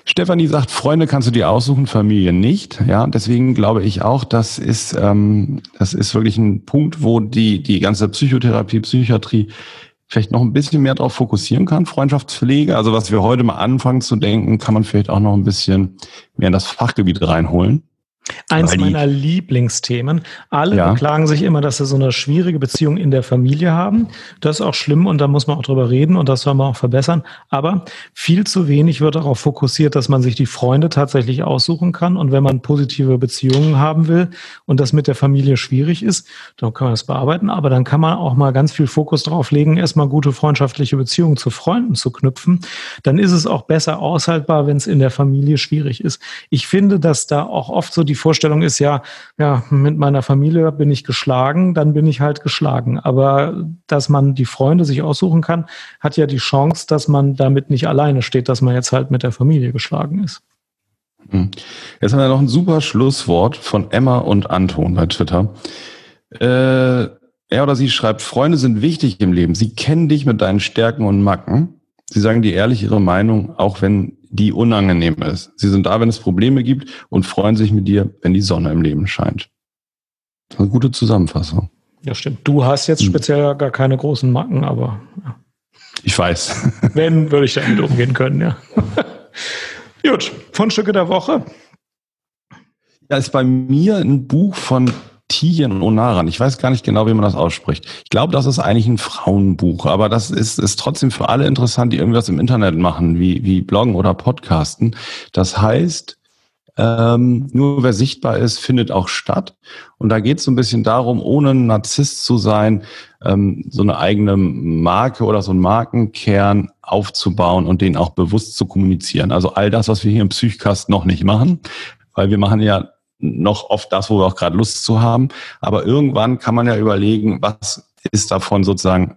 Stefanie sagt, Freunde kannst du dir aussuchen, Familie nicht. Ja, deswegen glaube ich auch, das ist, ähm, das ist wirklich ein Punkt, wo die, die ganze Psychotherapie, Psychiatrie vielleicht noch ein bisschen mehr darauf fokussieren kann, Freundschaftspflege. Also was wir heute mal anfangen zu denken, kann man vielleicht auch noch ein bisschen mehr in das Fachgebiet reinholen. Eins die- meiner Lieblingsthemen. Alle Ja. beklagen sich immer, dass sie so eine schwierige Beziehung in der Familie haben. Das ist auch schlimm und da muss man auch drüber reden und das soll man auch verbessern. Aber viel zu wenig wird darauf fokussiert, dass man sich die Freunde tatsächlich aussuchen kann. Und wenn man positive Beziehungen haben will und das mit der Familie schwierig ist, dann kann man das bearbeiten. Aber dann kann man auch mal ganz viel Fokus drauf legen, erstmal gute freundschaftliche Beziehungen zu Freunden zu knüpfen. Dann ist es auch besser aushaltbar, wenn es in der Familie schwierig ist. Ich finde, dass da auch oft so die Vorstellung ist, ja, ja, mit meiner Familie bin ich geschlagen, dann bin ich halt geschlagen. Aber dass man die Freunde sich aussuchen kann, hat ja die Chance, dass man damit nicht alleine steht, dass man jetzt halt mit der Familie geschlagen ist. Hm. Jetzt haben wir noch ein super Schlusswort von Emma und Anton bei Twitter. Äh, er oder sie schreibt, Freunde sind wichtig im Leben. Sie kennen dich mit deinen Stärken und Macken. Sie sagen dir ehrlich ihre Meinung, auch wenn die unangenehm ist. Sie sind da, wenn es Probleme gibt und freuen sich mit dir, wenn die Sonne im Leben scheint. Eine gute Zusammenfassung. Ja, stimmt. Du hast jetzt Hm. speziell gar keine großen Macken, aber ja. Ich weiß. wenn, würde ich damit umgehen können, ja. Gut, Fundstücke der Woche. Da ist bei mir ein Buch von Tijen Onaran. Ich weiß gar nicht genau, wie man das ausspricht. Ich glaube, das ist eigentlich ein Frauenbuch, aber das ist, ist trotzdem für alle interessant, die irgendwas im Internet machen, wie, wie Bloggen oder Podcasten. Das heißt, ähm, nur wer sichtbar ist, findet auch statt. Und da geht es so ein bisschen darum, ohne ein Narzisst zu sein, ähm, so eine eigene Marke oder so einen Markenkern aufzubauen und den auch bewusst zu kommunizieren. Also all das, was wir hier im Psychcast noch nicht machen, weil wir machen ja noch oft das, wo wir auch gerade Lust zu haben. Aber irgendwann kann man ja überlegen, was ist davon sozusagen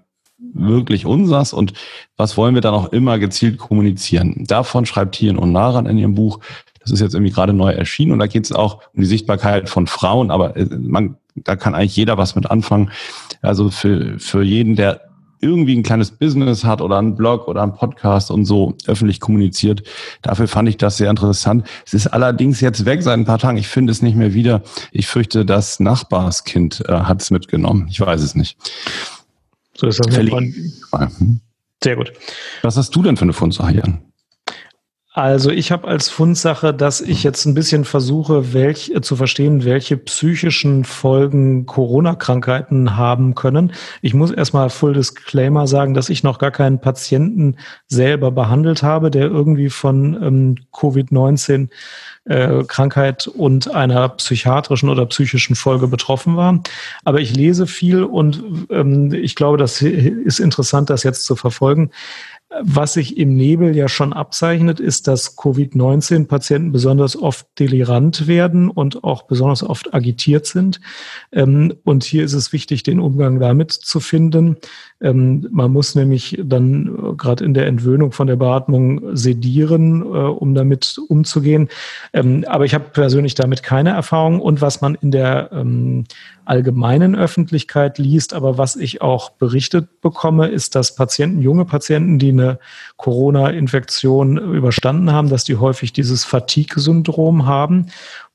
wirklich unsers und was wollen wir dann auch immer gezielt kommunizieren. Davon schreibt Tien und Naran in ihrem Buch. Das ist jetzt irgendwie gerade neu erschienen und da geht es auch um die Sichtbarkeit von Frauen, aber äh, man, da kann eigentlich jeder was mit anfangen. Also für, für jeden, der irgendwie ein kleines Business hat oder einen Blog oder einen Podcast und so öffentlich kommuniziert. Dafür fand ich das sehr interessant. Es ist allerdings jetzt weg seit ein paar Tagen. Ich finde es nicht mehr wieder. Ich fürchte, das Nachbarskind äh, hat es mitgenommen. Ich weiß es nicht. So ist das. Verlinkt. Hm. Sehr gut. Was hast du denn für eine Fundsache, Jan? Also ich habe als Fundsache, dass ich jetzt ein bisschen versuche, welch, äh, zu verstehen, welche psychischen Folgen Corona-Krankheiten haben können. Ich muss erstmal Full Disclaimer sagen, dass ich noch gar keinen Patienten selber behandelt habe, der irgendwie von ähm, Covid-19 äh, Krankheit und einer psychiatrischen oder psychischen Folge betroffen war. Aber ich lese viel und ähm, ich glaube, das ist interessant, das jetzt zu verfolgen. Was sich im Nebel ja schon abzeichnet, ist, dass Covid-19-Patienten besonders oft delirant werden und auch besonders oft agitiert sind. Ähm, Und hier ist es wichtig, den Umgang damit zu finden. Ähm, Man muss nämlich dann äh, gerade in der Entwöhnung von der Beatmung sedieren, äh, um damit umzugehen. Ähm, Aber ich habe persönlich damit keine Erfahrung. Und was man in der ähm, allgemeinen Öffentlichkeit liest, aber was ich auch berichtet bekomme, ist, dass Patienten, junge Patienten, die eine Corona-Infektion überstanden haben, dass die häufig dieses Fatigue-Syndrom haben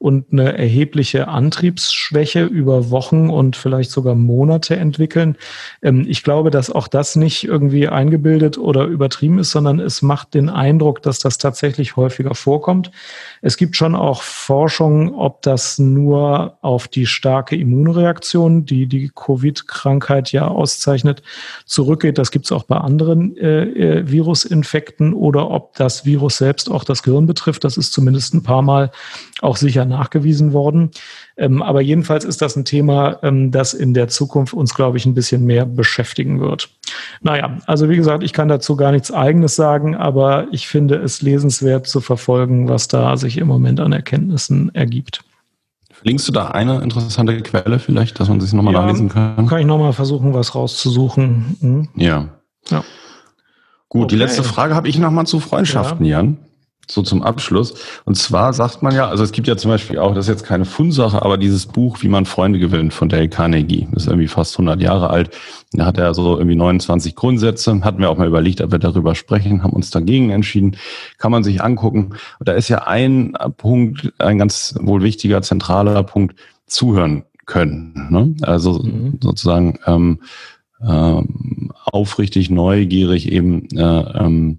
und eine erhebliche Antriebsschwäche über Wochen und vielleicht sogar Monate entwickeln. Ähm, Ich glaube, dass auch das nicht irgendwie eingebildet oder übertrieben ist, sondern es macht den Eindruck, dass das tatsächlich häufiger vorkommt. Es gibt schon auch Forschung, ob das nur auf die starke Immunreaktion, die die Covid-Krankheit ja auszeichnet, zurückgeht. Das gibt es auch bei anderen äh, äh, Virusinfekten oder ob das Virus selbst auch das Gehirn betrifft. Das ist zumindest ein paar Mal auch sicher nachgewiesen worden. Ähm, aber jedenfalls ist das ein Thema, ähm, das in der Zukunft uns, glaube ich, ein bisschen mehr beschäftigen wird. Naja, also wie gesagt, ich kann dazu gar nichts Eigenes sagen, aber ich finde es lesenswert zu verfolgen, was da sich im Moment an Erkenntnissen ergibt. Verlinkst du da eine interessante Quelle vielleicht, dass man sich nochmal Ja, nachlesen kann? Kann ich nochmal versuchen, was rauszusuchen? Hm? Ja. Ja. Gut, die Okay. letzte Frage habe ich nochmal zu Freundschaften, Jan. So zum Abschluss. Und zwar sagt man ja, also es gibt ja zum Beispiel auch, das ist jetzt keine Fundsache, aber dieses Buch, wie man Freunde gewinnt von Dale Carnegie, das ist irgendwie fast 100 Jahre alt. Da hat er so irgendwie 29 Grundsätze, hatten wir auch mal überlegt, ob wir darüber sprechen, haben uns dagegen entschieden, kann man sich angucken. Und da ist ja ein Punkt, ein ganz wohl wichtiger, zentraler Punkt, zuhören können. Ne? Also Mhm. sozusagen ähm, ähm, aufrichtig, neugierig eben äh, ähm,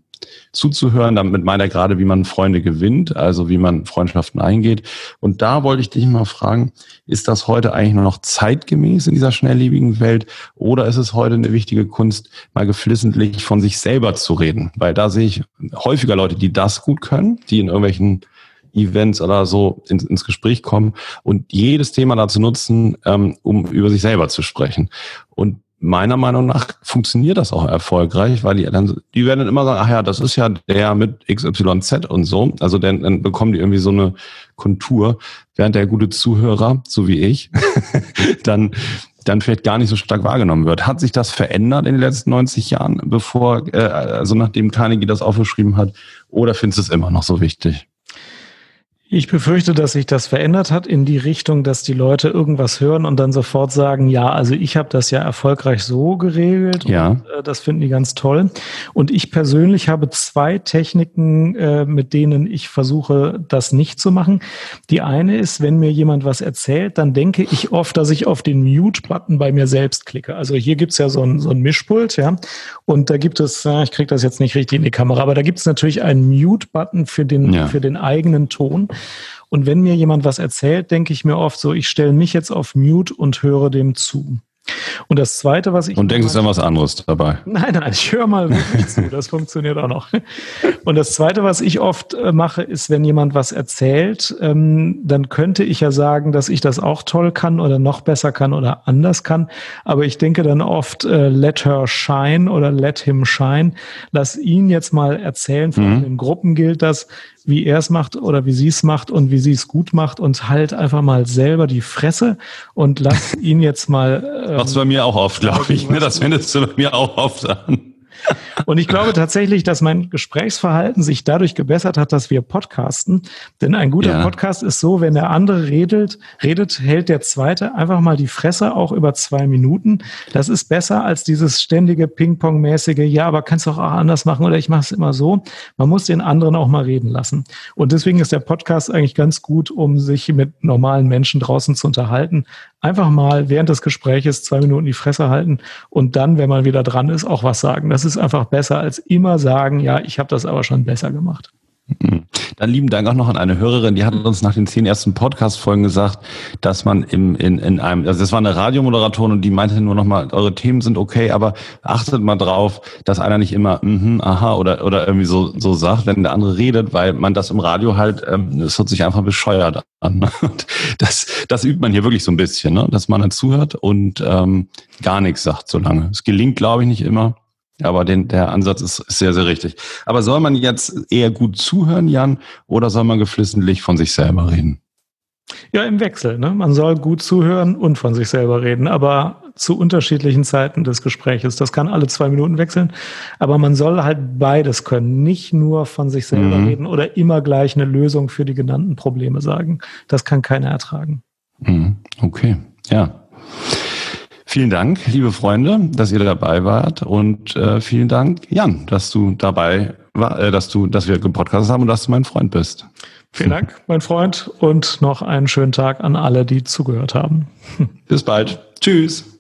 zuzuhören. Damit meint er gerade, wie man Freunde gewinnt, also wie man Freundschaften eingeht. Und da wollte ich dich mal fragen, ist das heute eigentlich nur noch zeitgemäß in dieser schnelllebigen Welt oder ist es heute eine wichtige Kunst, mal geflissentlich von sich selber zu reden? Weil da sehe ich häufiger Leute, die das gut können, die in irgendwelchen Events oder so ins, ins Gespräch kommen und jedes Thema dazu nutzen, ähm, um über sich selber zu sprechen. Und meiner Meinung nach funktioniert das auch erfolgreich, weil die dann, die werden dann immer sagen, ach ja, das ist ja der mit XYZ und so. Also dann, dann bekommen die irgendwie so eine Kontur, während der gute Zuhörer, so wie ich, dann dann vielleicht gar nicht so stark wahrgenommen wird. Hat sich das verändert in den letzten 90 Jahren, bevor, äh, also nachdem Carnegie das aufgeschrieben hat, oder findest du es immer noch so wichtig? Ich befürchte, dass sich das verändert hat in die Richtung, dass die Leute irgendwas hören und dann sofort sagen, ja, also ich habe das ja erfolgreich so geregelt. Ja. Und, äh, das finden die ganz toll. Und ich persönlich habe zwei Techniken, äh, mit denen ich versuche, das nicht zu machen. Die eine ist, wenn mir jemand was erzählt, dann denke ich oft, dass ich auf den Mute-Button bei mir selbst klicke. Also hier gibt's ja so ein, so ein Mischpult, ja. Und da gibt es, ich kriege das jetzt nicht richtig in die Kamera, aber da gibt es natürlich einen Mute-Button für den, ja. für den eigenen Ton. Und wenn mir jemand was erzählt, denke ich mir oft so, ich stelle mich jetzt auf Mute und höre dem zu. Und das Zweite, was ich... Und denkst du an was anderes dabei? Nein, nein, ich höre mal wirklich zu. Das funktioniert auch noch. Und das Zweite, was ich oft äh, mache, ist, wenn jemand was erzählt, ähm, dann könnte ich ja sagen, dass ich das auch toll kann oder noch besser kann oder anders kann. Aber ich denke dann oft, äh, let her shine oder let him shine. Lass ihn jetzt mal erzählen. Vor allem mhm. in Gruppen gilt das wie er es macht oder wie sie es macht und wie sie es gut macht und halt einfach mal selber die Fresse und lass ihn jetzt mal. Ähm, Machst du bei mir auch oft, glaube ich. Ne? Das findest du bei mir auch oft an. Und ich glaube tatsächlich, dass mein Gesprächsverhalten sich dadurch gebessert hat, dass wir podcasten. Denn ein guter ja. Podcast ist so, wenn der andere redet, redet, hält der zweite einfach mal die Fresse auch über zwei Minuten. Das ist besser als dieses ständige Ping-Pong-mäßige, ja, aber kannst du auch anders machen oder ich mache es immer so. Man muss den anderen auch mal reden lassen. Und deswegen ist der Podcast eigentlich ganz gut, um sich mit normalen Menschen draußen zu unterhalten. Einfach mal während des Gespräches zwei Minuten die Fresse halten und dann, wenn man wieder dran ist, auch was sagen. Das ist einfach besser als immer sagen, ja, ich habe das aber schon besser gemacht. Dann lieben Dank auch noch an eine Hörerin, die hat uns nach den zehn ersten Podcast-Folgen gesagt, dass man im, in, in einem, also das war eine Radiomoderatorin und die meinte nur noch mal, eure Themen sind okay, aber achtet mal drauf, dass einer nicht immer mhm, aha oder, oder irgendwie so, so sagt, wenn der andere redet, weil man das im Radio halt, ähm, es hört sich einfach bescheuert an. Und das, das übt man hier wirklich so ein bisschen, ne? dass man dann zuhört und ähm, gar nichts sagt so lange. Es gelingt, glaube ich, nicht immer. Aber den, der Ansatz ist, ist sehr, sehr richtig. Aber soll man jetzt eher gut zuhören, Jan, oder soll man geflissentlich von sich selber reden? Ja, im Wechsel. Ne? Man soll gut zuhören und von sich selber reden, aber zu unterschiedlichen Zeiten des Gespräches. Das kann alle zwei Minuten wechseln, aber man soll halt beides können. Nicht nur von sich selber mhm. reden oder immer gleich eine Lösung für die genannten Probleme sagen. Das kann keiner ertragen. Mhm. Okay, ja. Vielen Dank, liebe Freunde, dass ihr dabei wart und äh, vielen Dank, Jan, dass du dabei war, äh, dass du, dass wir gepodcastet haben und dass du mein Freund bist. Vielen Dank, mein Freund, und noch einen schönen Tag an alle, die zugehört haben. Bis bald. Tschüss.